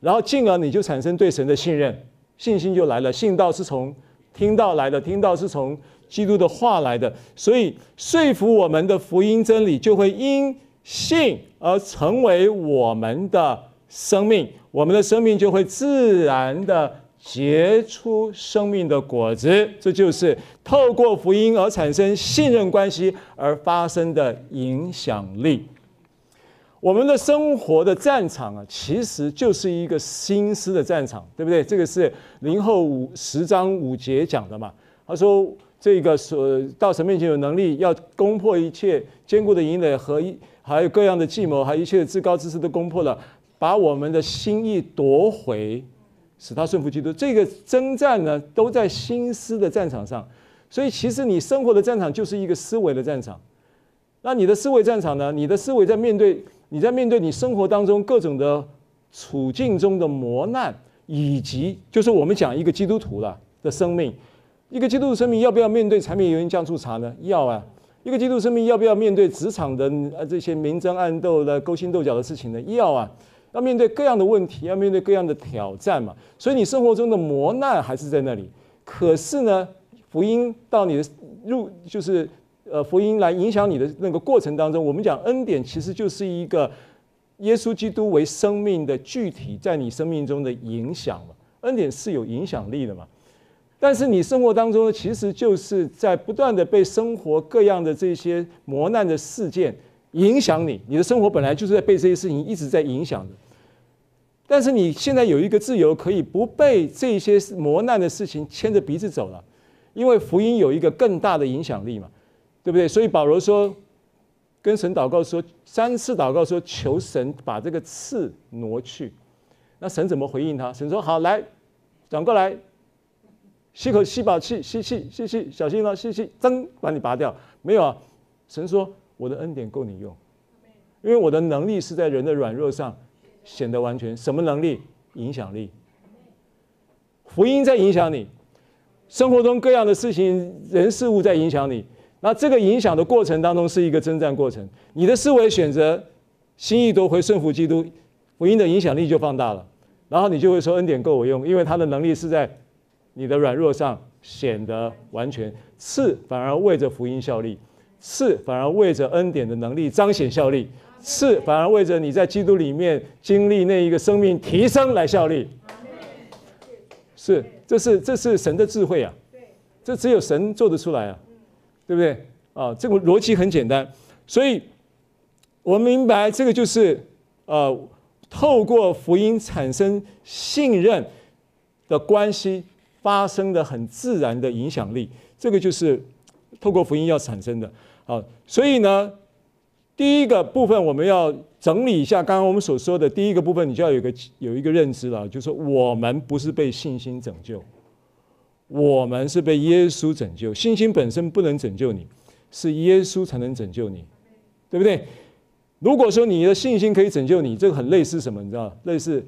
然后进而你就产生对神的信任，信心就来了。信道是从听到来的，听到是从基督的话来的，所以说服我们的福音真理就会因信而成为我们的生命，我们的生命就会自然的。结出生命的果子，这就是透过福音而产生信任关系而发生的影响力。我们的生活的战场啊，其实就是一个心思的战场，对不对？这个是林后五十章五节讲的嘛。他说：“这个所到神面前有能力，要攻破一切坚固的营垒和一还有各样的计谋，还有一切的至高之事都攻破了，把我们的心意夺回。”使他顺服基督，这个征战呢，都在心思的战场上。所以，其实你生活的战场就是一个思维的战场。那你的思维战场呢？你的思维在面对你在面对你生活当中各种的处境中的磨难，以及就是我们讲一个基督徒了的生命，一个基督徒生命要不要面对柴米油盐酱醋茶呢？要啊。一个基督生命要不要面对职场的呃这些明争暗斗的勾心斗角的事情呢？要啊。要面对各样的问题，要面对各样的挑战嘛，所以你生活中的磨难还是在那里。可是呢，福音到你的入，就是呃，福音来影响你的那个过程当中，我们讲恩典其实就是一个耶稣基督为生命的具体在你生命中的影响嘛。恩典是有影响力的嘛。但是你生活当中呢，其实就是在不断的被生活各样的这些磨难的事件影响你，你的生活本来就是在被这些事情一直在影响的。但是你现在有一个自由，可以不被这些磨难的事情牵着鼻子走了，因为福音有一个更大的影响力嘛，对不对？所以保罗说，跟神祷告说，三次祷告说，求神把这个刺挪去。那神怎么回应他？神说：好，来，转过来，吸口吸饱气，吸气，吸气，小心了，吸气，噌，把你拔掉。没有啊，神说，我的恩典够你用，因为我的能力是在人的软弱上。显得完全。什么能力？影响力。福音在影响你，生活中各样的事情、人事物在影响你。那这个影响的过程当中是一个征战过程。你的思维选择心意夺回顺服基督，福音的影响力就放大了。然后你就会说恩典够我用，因为他的能力是在你的软弱上显得完全。次反而为着福音效力，次反而为着恩典的能力彰显效力，是反而为着你在基督里面经历那一个生命提升来效力。是，这是这是神的智慧啊，这只有神做得出来啊。对不对啊？这个逻辑很简单，所以我明白这个就是呃，透过福音产生信任的关系发生的很自然的影响力，这个就是透过福音要产生的啊。所以呢，第一个部分我们要整理一下刚刚我们所说的第一个部分，你就要有个有一个认知了，就是说我们不是被信心拯救。我们是被耶稣拯救，信心本身不能拯救你，是耶稣才能拯救你，对不对？如果说你的信心可以拯救你，这个很类似什么？你知道？类似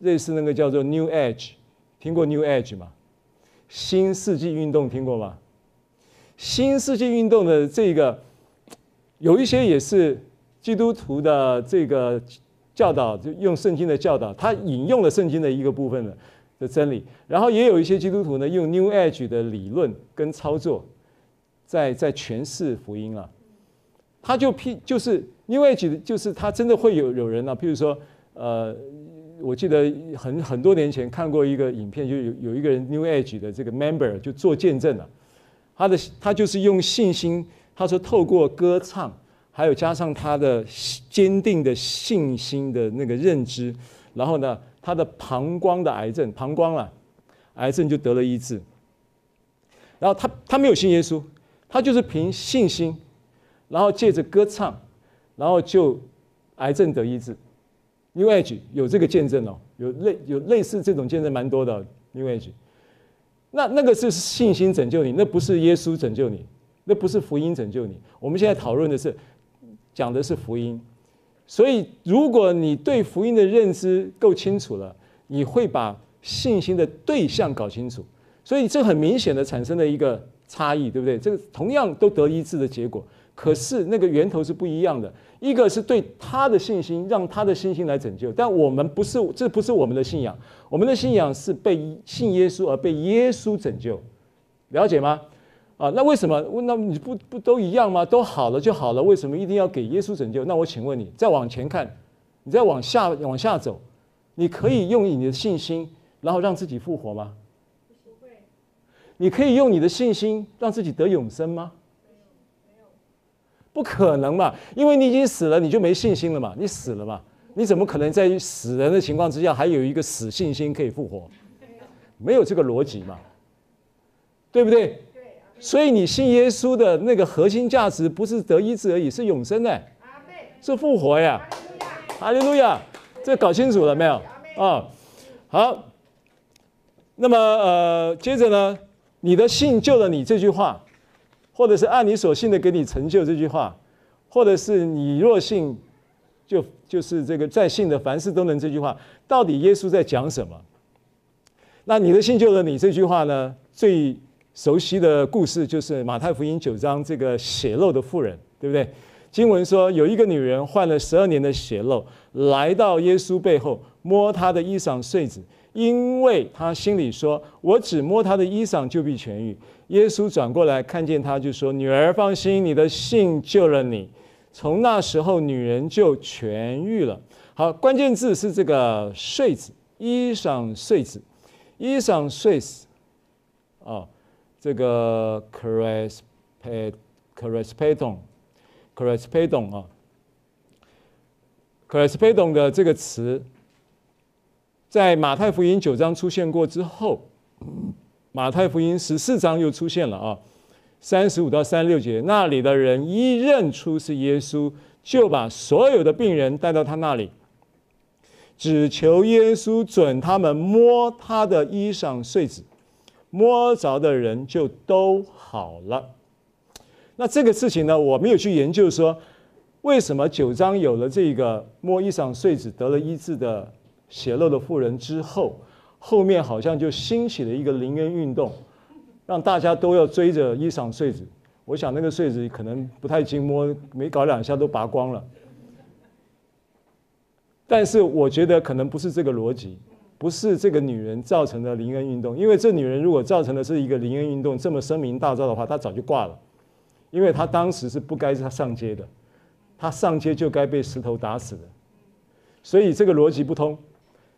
类似那个叫做 New Age，听过 New Age 吗？新世纪运动听过吗？新世纪运动的这个有一些也是基督徒的这个教导，就用圣经的教导，他引用了圣经的一个部分的。的真理，然后也有一些基督徒呢，用 New Age 的理论跟操作在，在诠释福音啊。他就批，就是 New Age 的，就是他真的会有有人啊，譬如说，呃，我记得很很多年前看过一个影片，就有有一个人 New Age 的这个 member 就做见证了，他的他就是用信心，他说透过歌唱，还有加上他的坚定的信心的那个认知，然后呢。他的膀胱的癌症，膀胱啊，癌症就得了医治。然后他他没有信耶稣，他就是凭信心，然后借着歌唱，然后就癌症得医治。New Age 有这个见证哦，有类有类似这种见证蛮多的。New Age，那那个是信心拯救你，那不是耶稣拯救你，那不是福音拯救你。我们现在讨论的是，讲的是福音。所以，如果你对福音的认知够清楚了，你会把信心的对象搞清楚。所以，这很明显的产生了一个差异，对不对？这个同样都得医治的结果，可是那个源头是不一样的。一个是对他的信心，让他的信心来拯救；但我们不是，这不是我们的信仰。我们的信仰是被信耶稣而被耶稣拯救，了解吗？啊，那为什么？那你不不都一样吗？都好了就好了，为什么一定要给耶稣拯救？那我请问你，再往前看，你再往下往下走，你可以用你的信心，然后让自己复活吗？不会。你可以用你的信心让自己得永生吗？没有，不可能嘛，因为你已经死了，你就没信心了嘛，你死了嘛，你怎么可能在死人的情况之下还有一个死信心可以复活？没有这个逻辑嘛，对不对？所以你信耶稣的那个核心价值不是得医治而已，是永生的，是复活呀！哈利路亚！这搞清楚了没有？啊，好。那么呃，接着呢，你的信救了你这句话，或者是按你所信的给你成就这句话，或者是你若信，就就是这个在信的凡事都能这句话，到底耶稣在讲什么？那你的信救了你这句话呢？最熟悉的故事就是马太福音九章这个血漏的妇人，对不对？经文说有一个女人患了十二年的血漏，来到耶稣背后摸他的衣裳繸子，因为她心里说：“我只摸他的衣裳就必痊愈。”耶稣转过来看见她，就说：“女儿放心，你的信救了你。”从那时候，女人就痊愈了。好，关键字是这个繸子，衣裳繸子，衣裳繸子，哦。这个 correspond，correspond 啊，correspond 的这个词，在马太福音九章出现过之后，马太福音十四章又出现了啊，三十五到三十六节，那里的人一认出是耶稣，就把所有的病人带到他那里，只求耶稣准他们摸他的衣裳繸子。摸着的人就都好了。那这个事情呢，我没有去研究说为什么九章有了这个摸衣裳繸子得了医治的血漏的妇人之后，后面好像就兴起了一个灵恩运动，让大家都要追着衣裳繸子。我想那个繸子可能不太经摸，没搞两下都拔光了。但是我觉得可能不是这个逻辑，不是这个女人造成的灵恩运动，因为这女人如果造成的是一个灵恩运动这么声名大噪的话，她早就挂了，因为她当时是不该她上街的。她上街就该被石头打死的，所以这个逻辑不通。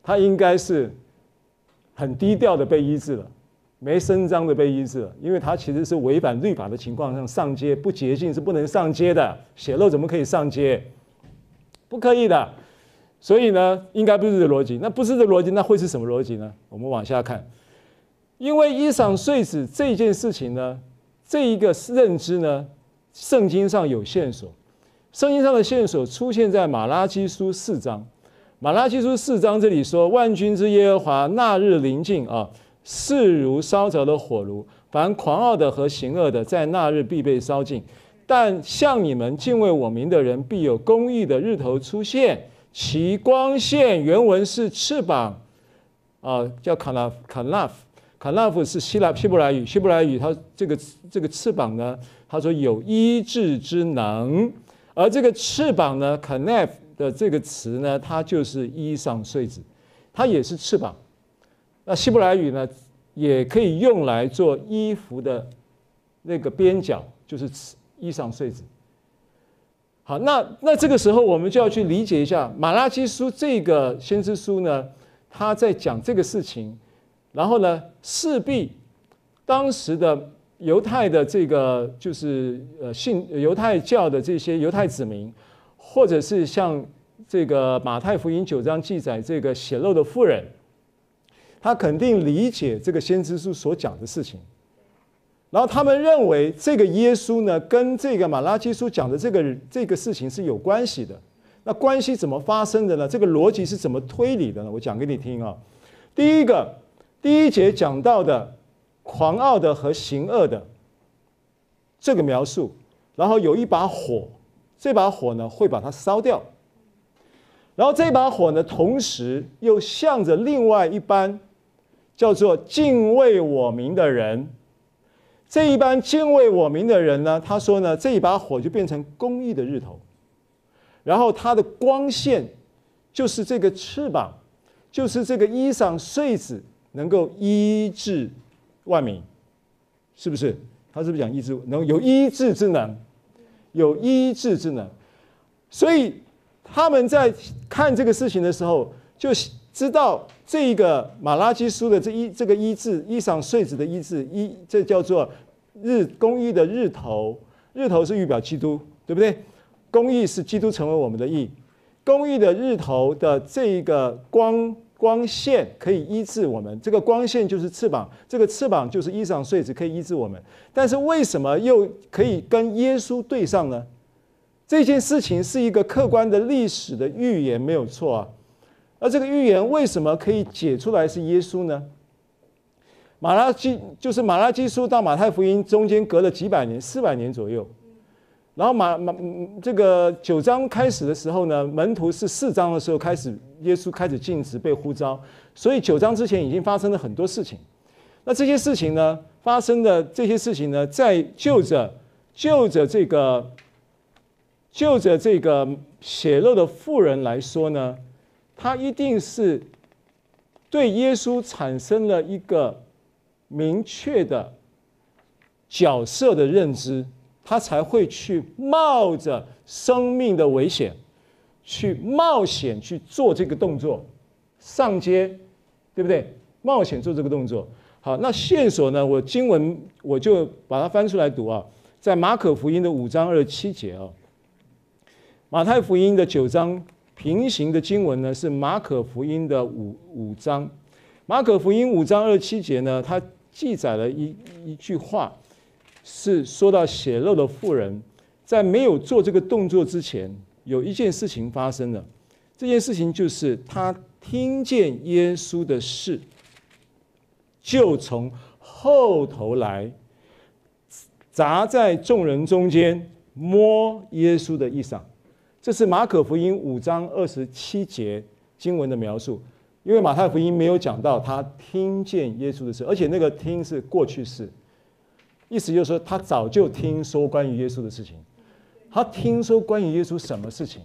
她应该是很低调的被医治了，没声张的被医治了，因为她其实是违反律法的情况下上街不洁净是不能上街的，血漏怎么可以上街？不可以的。所以呢，应该不是这逻辑。那不是这逻辑，那会是什么逻辑呢？我们往下看，因为衣裳繸子这件事情呢，这一个认知呢，圣经上有线索。圣经上的线索出现在马拉基书四章。马拉基书四章这里说：“万军之耶和华那日临近啊，势如烧着的火炉，凡狂傲的和行恶的，在那日必被烧尽。但向你们敬畏我名的人，必有公义的日头出现，其光线原文是翅膀啊，叫 kanaf，kanaf，kanaf 是希腊希伯来语，希伯来语它这个这个翅膀呢，他说有医治之能。”而这个翅膀呢，kanaf 的这个词呢，它就是衣裳穗子，它也是翅膀。那希伯来语呢，也可以用来做衣服的那个边角，就是衣裳穗子。好，那那这个时候我们就要去理解一下马拉基书这个先知书呢，他在讲这个事情，然后呢，势必当时的。犹太的这个就是呃信犹太教的这些犹太子民，或者是像这个马太福音九章记载这个血漏的妇人，他肯定理解这个先知书所讲的事情，然后他们认为这个耶稣呢跟这个马拉基书讲的这个这个事情是有关系的。那关系怎么发生的呢？这个逻辑是怎么推理的呢？我讲给你听啊。第一个，第一节讲到的。狂傲的和行恶的这个描述，然后有一把火，这把火呢会把它烧掉，然后这把火呢同时又向着另外一班叫做敬畏我名的人，这一班敬畏我名的人呢，他说呢，这一把火就变成公义的日头，然后它的光线就是这个翅膀，就是这个衣裳穗子能够医治。万民，是不是？他是不是讲医治？能有医治之能，有医治之能。所以他们在看这个事情的时候，就知道这一个马拉基书的这一这个医治衣裳穗子的医治，医这叫做日公义的日头，日头是预表基督，对不对？公义是基督成为我们的义，公义的日头的这一个光。光线可以医治我们，这个光线就是翅膀，这个翅膀就是衣裳穗子，可以医治我们。但是为什么又可以跟耶稣对上呢？这件事情是一个客观的历史的预言，没有错啊。而这个预言为什么可以解出来是耶稣呢？马拉基就是马拉基书到马太福音中间隔了几百年，四百年左右。然后马马这个九章开始的时候呢，门徒是四章的时候开始，耶稣开始进食被呼召，所以九章之前已经发生了很多事情。那这些事情呢，发生的这些事情呢，在就着就着这个就着这个血肉的妇人来说呢，他一定是对耶稣产生了一个明确的角色的认知。他才会去冒着生命的危险，去冒险去做这个动作，上街，对不对？冒险做这个动作。好，那线索呢？我经文我就把它翻出来读啊，在马可福音的五章二十七节啊，马太福音的九章平行的经文呢是马可福音的五五章，马可福音五章二十七节呢，它记载了一一句话。是说到血漏的妇人，在没有做这个动作之前，有一件事情发生了。这件事情就是她听见耶稣的事，就从后头来，砸在众人中间摸耶稣的衣裳。这是马可福音五章二十七节经文的描述。因为马太福音没有讲到他听见耶稣的事，而且那个听是过去式，意思就是说他早就听说关于耶稣的事情。他听说关于耶稣什么事情？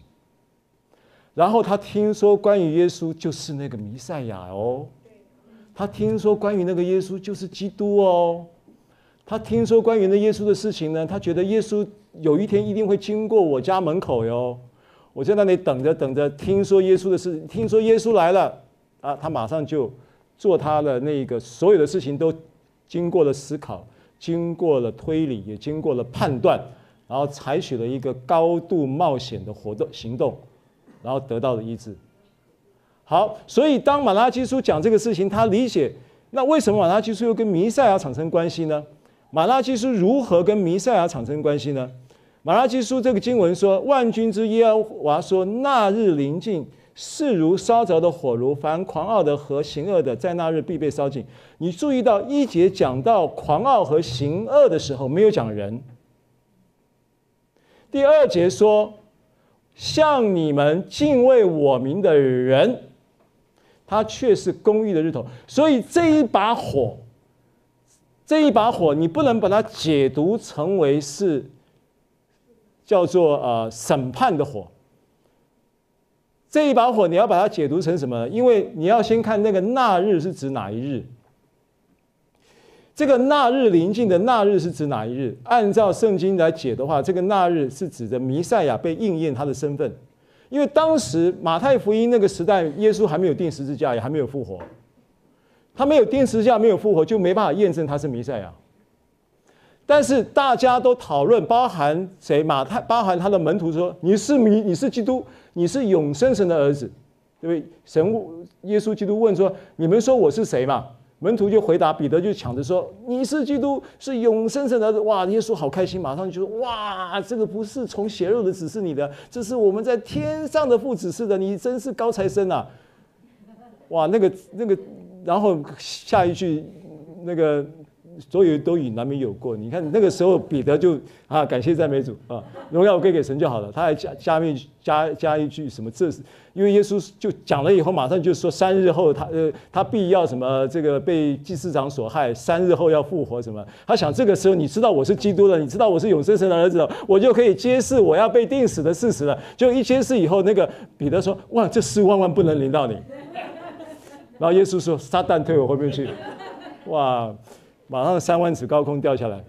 然后他听说关于耶稣就是那个弥赛亚哦，他听说关于那个耶稣就是基督哦，他听说关于那耶稣的事情呢，他觉得耶稣有一天一定会经过我家门口哟，我在那里等着等着，听说耶稣的事，听说耶稣来了。啊，他马上就做他的那个所有的事情，都经过了思考，经过了推理，也经过了判断，然后采取了一个高度冒险的活动行动，然后得到了医治。好，所以当马拉基书讲这个事情，他理解那为什么马拉基书又跟弥赛亚产生关系呢？马拉基书如何跟弥赛亚产生关系呢？马拉基书这个经文说：“万军之耶和华说，那日临近。”势如烧着的火炉，凡狂傲的和行恶的，在那日必被烧尽。你注意到一节讲到狂傲和行恶的时候，没有讲人。第二节说，像你们敬畏我名的人，他却是公义的日头。所以这一把火，这一把火，你不能把它解读成为是叫做呃审判的火。这一把火，你要把它解读成什么？因为你要先看那个那日是指哪一日。这个那日临近的那日是指哪一日？按照圣经来解的话，这个那日是指的弥赛亚被应验他的身份。因为当时马太福音那个时代，耶稣还没有钉十字架，也还没有复活。他没有钉十字架，没有复活，就没办法验证他是弥赛亚。但是大家都讨论，包含谁？马太，包含他的门徒说：“你是你，你是基督。”你是永生神的儿子，对不对？神耶稣基督问说：“你们说我是谁嘛？”门徒就回答，彼得就抢着说：“你是基督，是永生神的儿子。”哇！耶稣好开心，马上就说：“哇，这个不是从血肉的指示你的，这是我们在天上的父指示的。你真是高材生啊！”哇，那个那个，然后下一句那个。所有都与难民有过。你看那个时候，彼得就啊，感谢赞美主啊，荣耀归给神就好了。他还加加面加加一句什么？这是因为耶稣就讲了以后，马上就说三日后他呃他必要什么？这个被祭司长所害，三日后要复活什么？他想这个时候你知道我是基督了，你知道我是永生神的儿子了，我就可以揭示我要被钉死的事实了。就一揭示以后，那个彼得说：哇，这事万万不能临到你。然后耶稣说：撒旦退我后面去。哇！马上三万尺高空掉下来，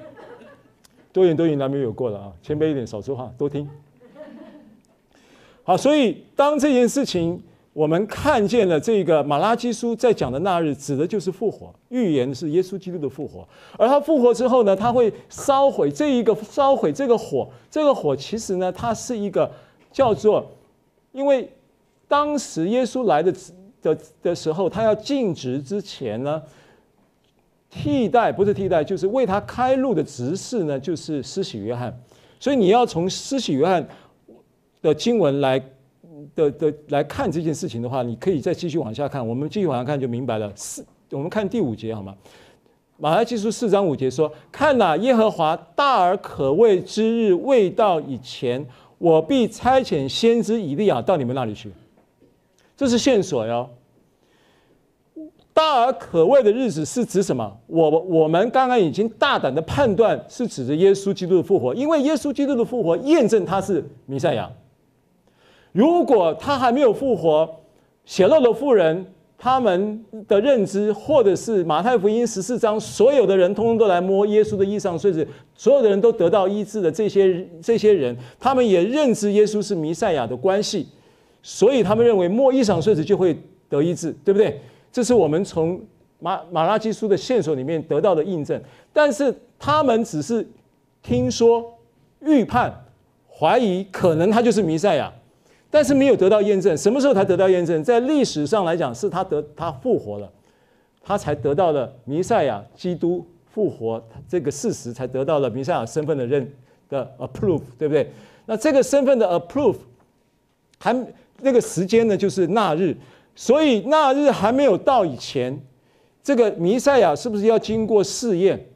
多远多远，难免有过了啊！谦卑一点，少说话，多听。好，所以当这件事情我们看见了这个马拉基书在讲的那日，指的就是复活，预言是耶稣基督的复活。而他复活之后呢，他会烧毁这一个烧毁这个火，这个火其实呢，它是一个叫做，因为当时耶稣来的的的时候，他要尽职之前呢。替代不是替代，就是为他开路的执事呢，就是施洗约翰。所以你要从施洗约翰的经文来的的来看这件事情的话，你可以再继续往下看。我们继续往下看就明白了。四，我们看第五节好吗？马太基书四章五节说：“看哪，耶和华大而可畏之日未到以前，我必差遣先知以利亚到你们那里去。”这是线索哟。大而可畏的日子是指什么？我我们刚刚已经大胆的判断是指着耶稣基督的复活，因为耶稣基督的复活验证他是弥赛亚。如果他还没有复活，血漏的妇人他们的认知，或者是马太福音十四章所有的人通通都来摸耶稣的衣裳，所以所有的人都得到医治的这些这些人，他们也认知耶稣是弥赛亚的关系，所以他们认为摸衣裳繸子就会得医治，对不对？这是我们从马马拉基书的线索里面得到的印证，但是他们只是听说、预判、怀疑，可能他就是弥赛亚，但是没有得到验证。什么时候才得到验证？在历史上来讲，是他得他复活了，他才得到了弥赛亚基督复活这个事实，才得到了弥赛亚身份的认的 approve，对不对？那这个身份的 approve，还那个时间呢，就是那日。所以那日还没有到以前，这个弥赛亚是不是要经过试验？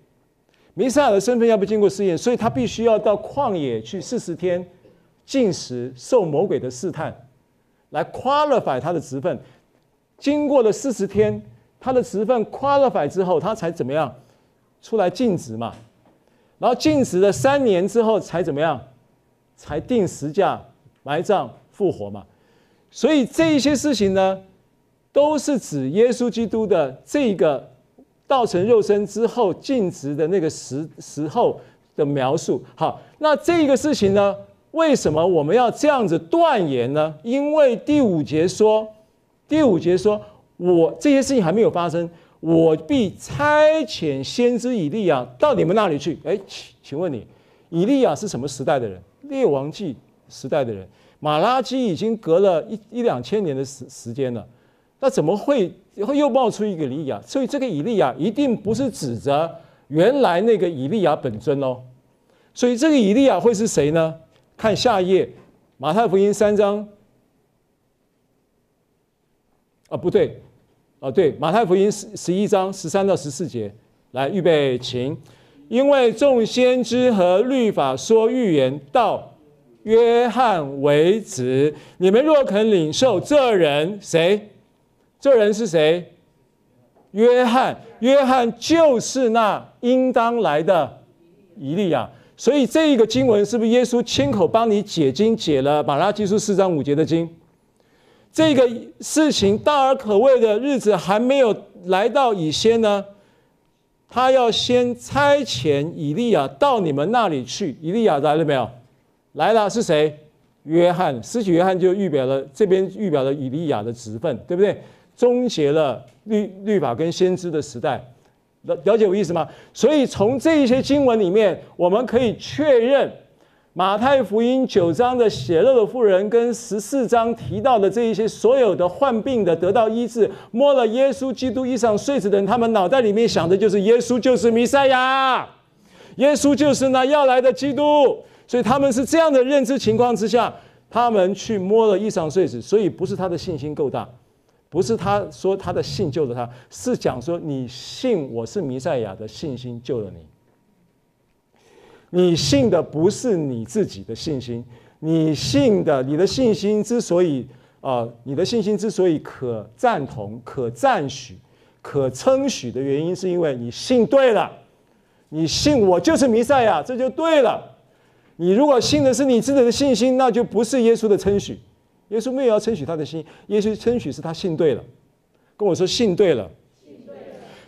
弥赛亚的身份要不经过试验，所以他必须要到旷野去四十天，禁食、受魔鬼的试探，来 qualify 他的职分。经过了四十天，他的职分 qualify 之后，他才怎么样出来尽职嘛？然后尽职了三年之后，才怎么样？才定十架、埋葬、复活嘛？所以这一些事情呢，都是指耶稣基督的这个道成肉身之后尽职的那个时时候的描述。好，那这个事情呢，为什么我们要这样子断言呢？因为第五节说，第五节说我这些事情还没有发生。我必差遣先知以利亚到你们那里去。哎，请请问你，以利亚是什么时代的人？列王记时代的人。马拉基已经隔了一一两千年的时时间了，那怎么会会又冒出一个以利亚？所以这个以利亚一定不是指着原来那个以利亚本尊哦。所以这个以利亚会是谁呢？看下一页，马太福音三章。啊，不对。啊，对，马太福音十十一章十三到十四节，来预备，请。因为众先知和律法说预言到约翰为止，你们若肯领受这人谁？这人是谁？约翰，约翰就是那应当来的以利亚。所以这一个经文是不是耶稣亲口帮你解经解了马拉基书四章五节的经？这个事情大而可畏的日子还没有来到以先呢，他要先差遣以利亚到你们那里去。以利亚来了没有？来了，是谁？约翰，施洗约翰就预表了这边预表了以利亚的职分，对不对？终结了律律法跟先知的时代，了了解我意思吗？所以从这一些经文里面，我们可以确认。马太福音九章的血漏的妇人跟十四章提到的这一些所有的患病的得到医治，摸了耶稣基督衣上繸子的人，他们脑袋里面想的就是耶稣就是弥赛亚，耶稣就是那要来的基督，所以他们是这样的认知情况之下，他们去摸了衣上繸子，所以不是他的信心够大，不是他说他的信救了他，是讲说你信我是弥赛亚的信心救了你。你信的不是你自己的信心，你信的，你的信心之所以啊、呃，你的信心之所以可赞同、可赞许、可称许的原因，是因为你信对了，你信我就是弥赛亚，这就对了。你如果信的是你自己的信心，那就不是耶稣的称许。耶稣没有要称许他的心，耶稣称许是他信对了，跟我说信对了。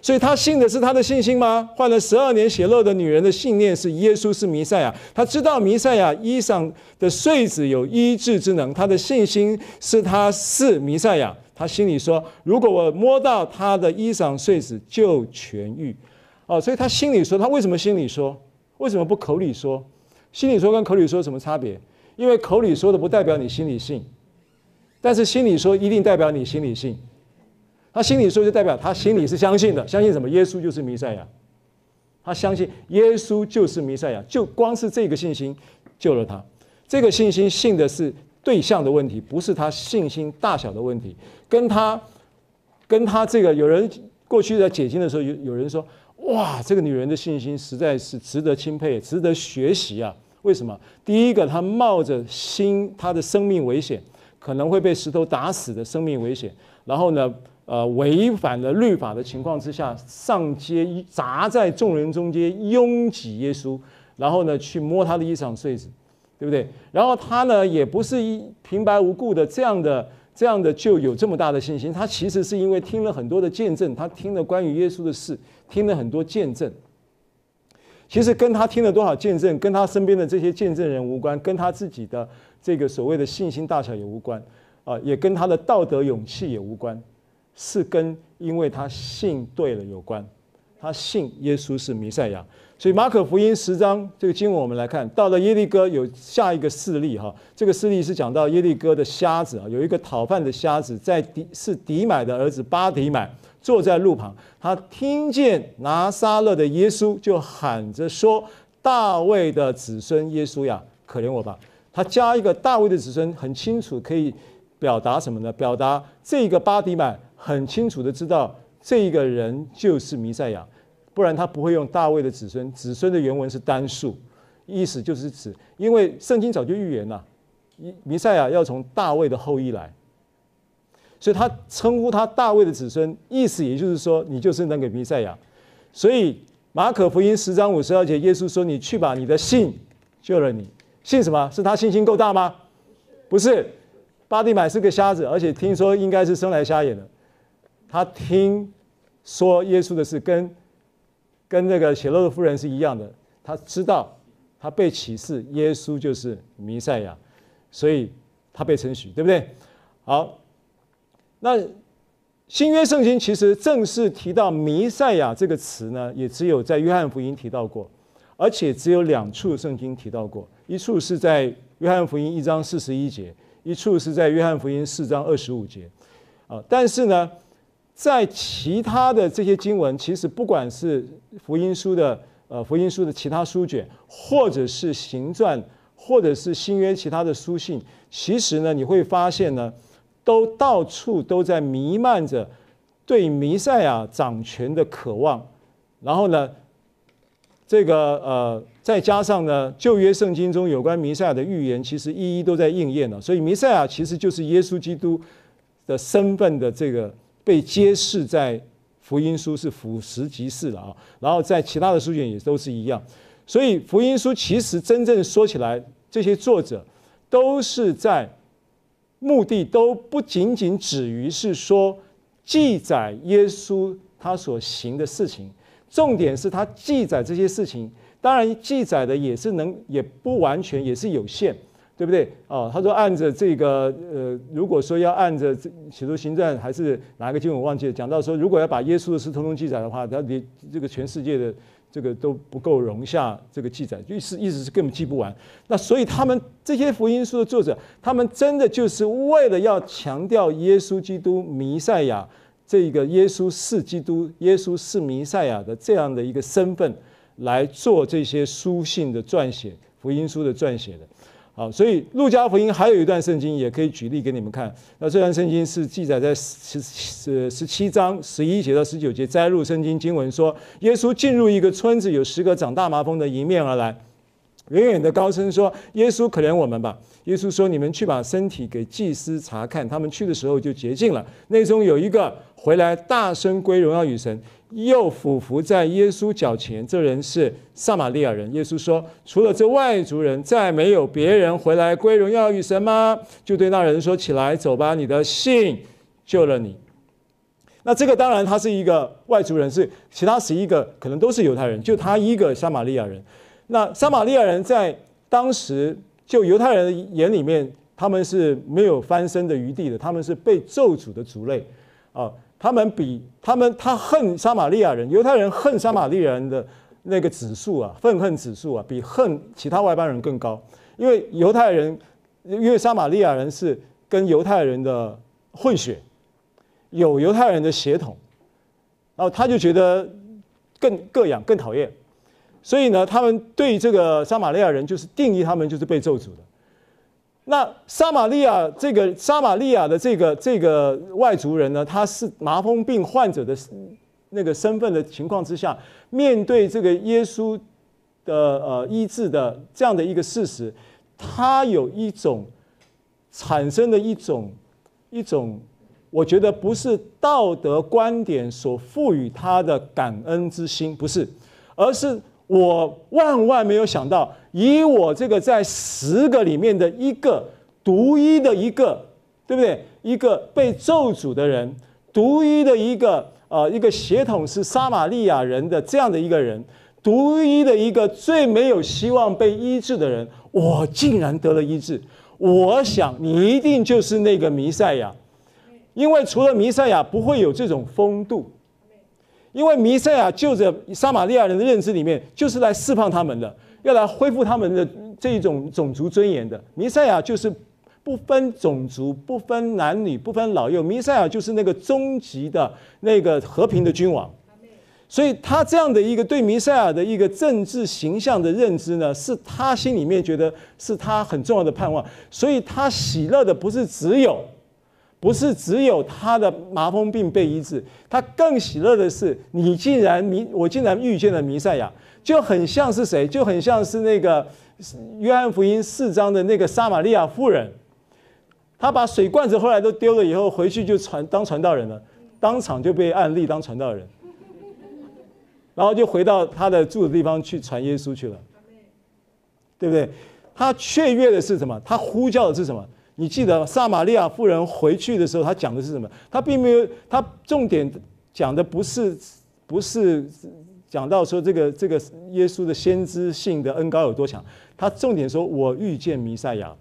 所以他信的是他的信心吗？患了十二年血漏的女人的信念是耶稣是弥赛亚，他知道弥赛亚衣裳的穗子有医治之能，他的信心是他是弥赛亚。他心里说：如果我摸到他的衣裳穗子就痊愈。哦，所以他心里说，他为什么心里说？为什么不口里说？心里说跟口里说有什么差别？因为口里说的不代表你心里信，但是心里说一定代表你心里信。他心里说，就代表他心里是相信的，相信什么？耶稣就是弥赛亚。他相信耶稣就是弥赛亚，就光是这个信心救了他。这个信心信的是对象的问题，不是他信心大小的问题。跟他跟他这个有人过去在解经的时候，有有人说：哇，这个女人的信心实在是值得钦佩，值得学习啊！为什么？第一个，她冒着心，她的生命危险，可能会被石头打死的生命危险，然后呢？呃，违反了律法的情况之下，上街砸在众人中间，拥挤耶稣，然后呢，去摸他的衣裳繸子，对不对？然后他呢，也不是一平白无故的这样的这样的就有这么大的信心，他其实是因为听了很多的见证，他听了关于耶稣的事，听了很多见证。其实跟他听了多少见证，跟他身边的这些见证人无关，跟他自己的这个所谓的信心大小也无关，啊，也跟他的道德勇气也无关。是跟因为他信对了有关，他信耶稣是弥赛亚，所以马可福音十章这个经文我们来看到了耶利哥有下一个事例哈，这个事例是讲到耶利哥的瞎子啊，有一个讨饭的瞎子在底是底买的儿子巴底买坐在路旁，他听见拿撒勒的耶稣就喊着说：“大卫的子孙耶稣呀，可怜我吧！”他加一个大卫的子孙，很清楚可以表达什么呢？表达这个巴底买。很清楚的知道这个人就是弥赛亚，不然他不会用大卫的子孙。子孙的原文是单数，意思就是指，因为圣经早就预言了，弥赛亚要从大卫的后裔来，所以他称呼他大卫的子孙，意思也就是说，你就是那个弥赛亚。所以马可福音十章五十二节，耶稣说：“你去吧，你的信救了你。”信什么？是他信心够大吗？不是，巴蒂买是个瞎子，而且听说应该是生来瞎眼的。他听说耶稣的事跟跟那个血漏的夫人是一样的，他知道他被启示耶稣就是弥赛亚，所以他被称许，对不对？好，那新约圣经其实正式提到弥赛亚这个词呢，也只有在约翰福音提到过，而且只有两处圣经提到过，一处是在约翰福音一章四十一节，一处是在约翰福音四章二十五节，啊，但是呢。在其他的这些经文，其实不管是福音书的呃福音书的其他书卷，或者是行传，或者是新约其他的书信，其实呢，你会发现呢，都到处都在弥漫着对弥赛亚掌权的渴望。然后呢，这个呃再加上呢旧约圣经中有关弥赛亚的预言，其实一一都在应验了。所以弥赛亚其实就是耶稣基督的身份的这个。被揭示在福音书是俯拾即是了啊，然后在其他的书卷也都是一样，所以福音书其实真正说起来，这些作者都是在目的都不仅仅止于是说记载耶稣他所行的事情，重点是他记载这些事情，当然记载的也是能也不完全也是有限。对不对？哦，他说按着这个，呃，如果说要按着这《使徒行传》还是哪一个经文我忘记了，讲到说，如果要把耶稣的事通通记载的话，他连这个全世界的这个都不够容下这个记载，意思意思是根本记不完。那所以他们这些福音书的作者，他们真的就是为了要强调耶稣基督弥赛亚这个耶稣是基督、耶稣是弥赛亚的这样的一个身份来做这些书信的撰写、福音书的撰写的。好，所以路加福音还有一段圣经也可以举例给你们看。那这段圣经是记载在十十十七章十一节到十九节，摘录圣经经文说，耶稣进入一个村子，有十个长大麻风的迎面而来，远远的高声说：“耶稣可怜我们吧！”耶稣说：“你们去把身体给祭司查看。”他们去的时候就洁净了。内中有一个回来，大声归荣耀与神。又俯伏在耶稣脚前，这人是撒玛利亚人。耶稣说：“除了这外族人，再没有别人回来归荣耀与神吗？”就对那人说：“起来，走吧，你的信救了你。”那这个当然他是一个外族人，是其他十一个可能都是犹太人，就他一个撒玛利亚人。那撒玛利亚人在当时就犹太人的眼里面，他们是没有翻身的余地的，他们是被咒诅的族类啊。他们比他们，他恨撒玛利亚人，犹太人恨撒玛利亚人的那个指数啊，愤恨指数啊，比恨其他外邦人更高。因为犹太人，因为撒玛利亚人是跟犹太人的混血，有犹太人的血统，然后他就觉得更膈应、更讨厌，所以呢，他们对这个撒玛利亚人就是定义他们就是被咒诅的。那撒玛利亚这个撒玛利亚的这个这个外族人呢，他是麻风病患者的那个身份的情况之下，面对这个耶稣的呃医治的这样的一个事实，他有一种产生的一种一种，我觉得不是道德观点所赋予他的感恩之心，不是，而是。我万万没有想到，以我这个在十个里面的一个独一的一个，对不对？一个被咒诅的人，独一的一个呃一个血统是撒玛利亚人的这样的一个人，独一的一个最没有希望被医治的人，我竟然得了医治。我想你一定就是那个弥赛亚，因为除了弥赛亚，不会有这种风度。因为弥赛亚就着撒玛利亚人的认知里面，就是来释放他们的，要来恢复他们的这一种种族尊严的。弥赛亚就是不分种族、不分男女、不分老幼，弥赛亚就是那个终极的那个和平的君王。所以他这样的一个对弥赛亚的一个政治形象的认知呢，是他心里面觉得是他很重要的盼望。所以他喜乐的不是只有，不是只有他的麻风病被医治，他更喜乐的是，你竟然弥，我竟然遇见了弥赛亚，就很像是谁？就很像是那个约翰福音四章的那个撒玛利亚妇人，他把水罐子后来都丢了以后，回去就传当传道人了，当场就被按立当传道人，然后就回到他的住的地方去传耶稣去了，对不对？他雀跃的是什么？他呼叫的是什么？你记得撒玛利亚妇人回去的时候，他讲的是什么？他并没有，他重点讲的不是不是讲到说这个这个耶稣的先知性的恩高有多强，他重点说我遇见弥赛亚了。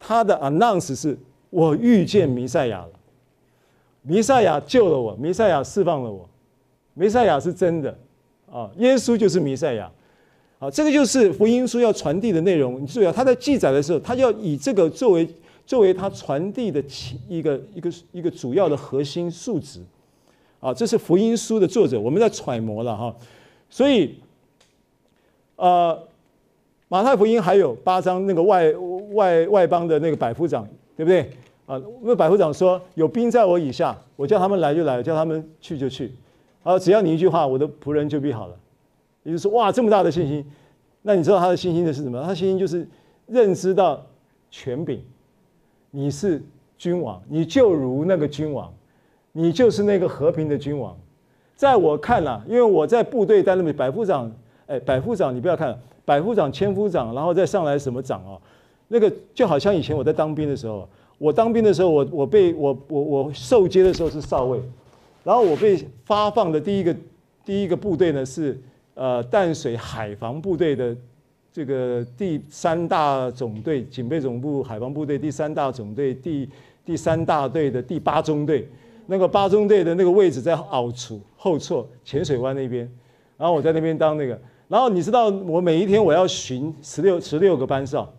他的 announce 是我遇见弥赛亚了，弥赛亚救了我，弥赛亚释放了我，弥赛亚是真的啊，耶稣就是弥赛亚。好，这个就是福音书要传递的内容。你注意啊，他在记载的时候，他要以这个作为作为他传递的一个一个一个主要的核心素质。啊，这是福音书的作者，我们在揣摩了哈。所以，呃，马太福音还有八章那个外外外邦的那个百夫长，对不对？啊，那百夫长说有兵在我以下，我叫他们来就来，叫他们去就去。好，只要你一句话，我的仆人就必好了。也就是说，哇，这么大的信心，那你知道他的信心的是什么？他信心就是认知到权柄，你是君王，你就如那个君王，你就是那个和平的君王。在我看啊，因为我在部队担任百夫长，哎，百夫长你不要看，百夫长、千夫长，然后再上来什么长啊？那个就好像以前我在当兵的时候，我当兵的时候，我我被我我我受接的时候是少尉，然后我被发放的第一个第一个部队呢是。呃，淡水海防部队的这个第三大总队，警备总部海防部队第三大总队第第三大队的第八中队，那个八中队的那个位置在袯辍后厝浅水湾那边，然后我在那边当那个，然后你知道我每一天我要巡十六十六个班哨，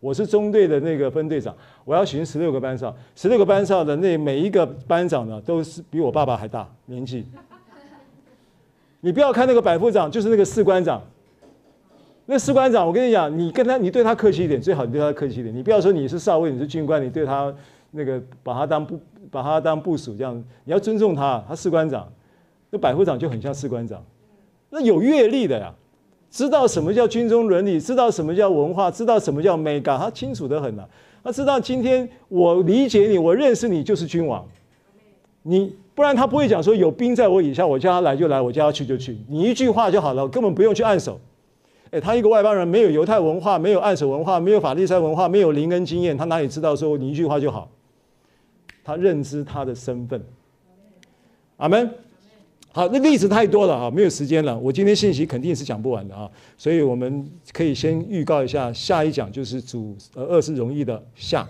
我是中队的那个分队长，我要巡十六个班哨，十六个班哨的那每一个班长呢，都是比我爸爸还大年纪。你不要看那个百夫长，就是那个士官长。那士官长，我跟你讲，你跟他，你对他客气一点，最好你对他客气一点。你不要说你是少尉，你是军官，你对他那个把他当部，把他当部属这样。你要尊重他，他士官长。那百夫长就很像士官长，那有阅历的呀，知道什么叫军中伦理，知道什么叫文化，知道什么叫美感，他清楚得很呐。他知道今天我理解你，我认识你就是君王，你。不然他不会讲说有兵在我以下，我叫他来就来，我叫他去就去。你一句话就好了，根本不用去按手。诶，他一个外邦人，没有犹太文化，没有按手文化，没有法利赛文化，没有灵恩经验，他哪里知道说你一句话就好？他认知他的身份。阿门。好，那例子太多了啊，没有时间了。我今天信息肯定是讲不完的啊，所以我们可以先预告一下，下一讲就是主呃二是容易的下。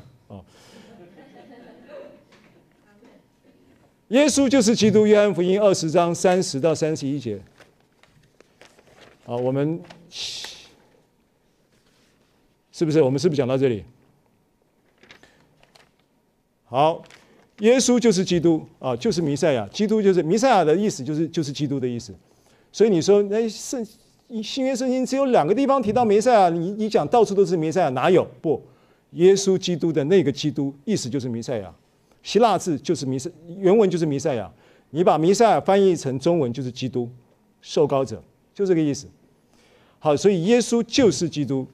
耶稣就是基督，约翰福音二十章三十到三十一节。好，我们是不是？我们是不是讲到这里？好，耶稣就是基督啊，就是弥赛亚。基督就是弥赛亚的意思，就是就是基督的意思。所以你说，那圣新约圣经只有两个地方提到弥赛亚，你你讲到处都是弥赛亚，哪有？不，耶稣基督的那个基督，意思就是弥赛亚。希腊字就是弥赛，原文就是弥赛亚。你把弥赛亚翻译成中文就是基督，受膏者，就这个意思。好，所以耶稣就是基督。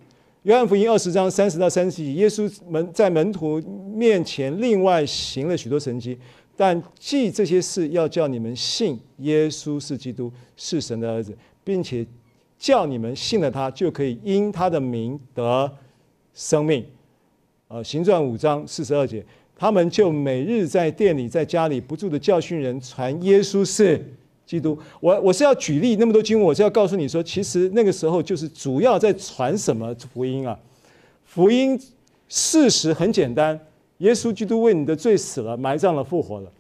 约翰福音二十章三十到三十节，耶稣门在门徒面前另外行了许多神迹，但记这些事要叫你们信耶稣是基督，是神的儿子，并且叫你们信了他，就可以因他的名得生命。呃，行传五章四十二节。他们就每日在店里、在家里不住的教训人，传耶稣是基督。我我是要举例那么多经文，我是要告诉你说，其实那个时候就是主要在传什么福音啊？福音事实很简单，耶稣基督为你的罪死了、埋葬了、复活了，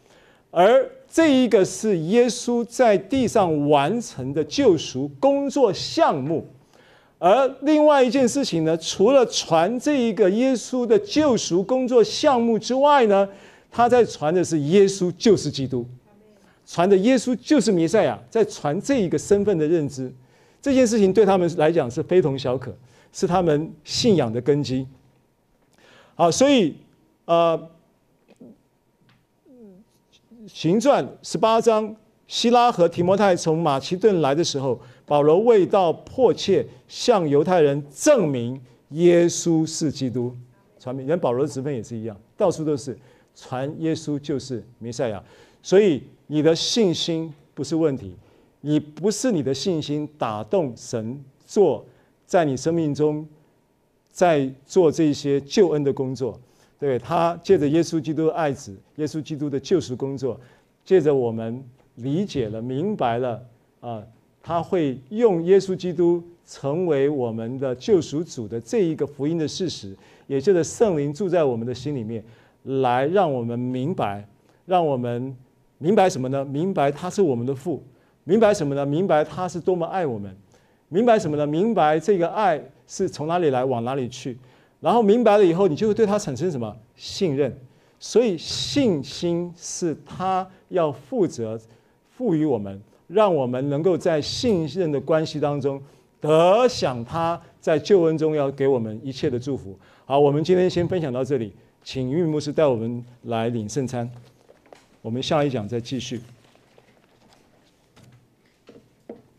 而这一个是耶稣在地上完成的救赎工作项目。而另外一件事情呢，除了传这一个耶稣的救赎工作项目之外呢，他在传的是耶稣就是基督，传的耶稣就是弥赛亚，在传这一个身份的认知，这件事情对他们来讲是非同小可，是他们信仰的根基。好，所以呃，行传十八章，希拉和提摩太从马其顿来的时候，保罗为道迫切向犹太人证明耶稣是基督，传明。连保罗的职分也是一样，到处都是传耶稣就是弥赛亚。所以你的信心不是问题，你不是你的信心打动神做在你生命中在做这些救恩的工作。对，他借着耶稣基督的爱子，耶稣基督的救赎工作，借着我们理解了、明白了啊，他会用耶稣基督成为我们的救赎主的这一个福音的事实，也就是圣灵住在我们的心里面，来让我们明白，让我们明白什么呢？明白他是我们的父，明白什么呢？明白他是多么爱我们，明白什么呢？明白这个爱是从哪里来，往哪里去。然后明白了以后，你就会对他产生什么信任？所以信心是他要负责赋予我们，让我们能够在信任的关系当中得享他在救恩中要给我们一切的祝福。好，我们今天先分享到这里，请玉牧师带我们来领圣餐，我们下一讲再继续。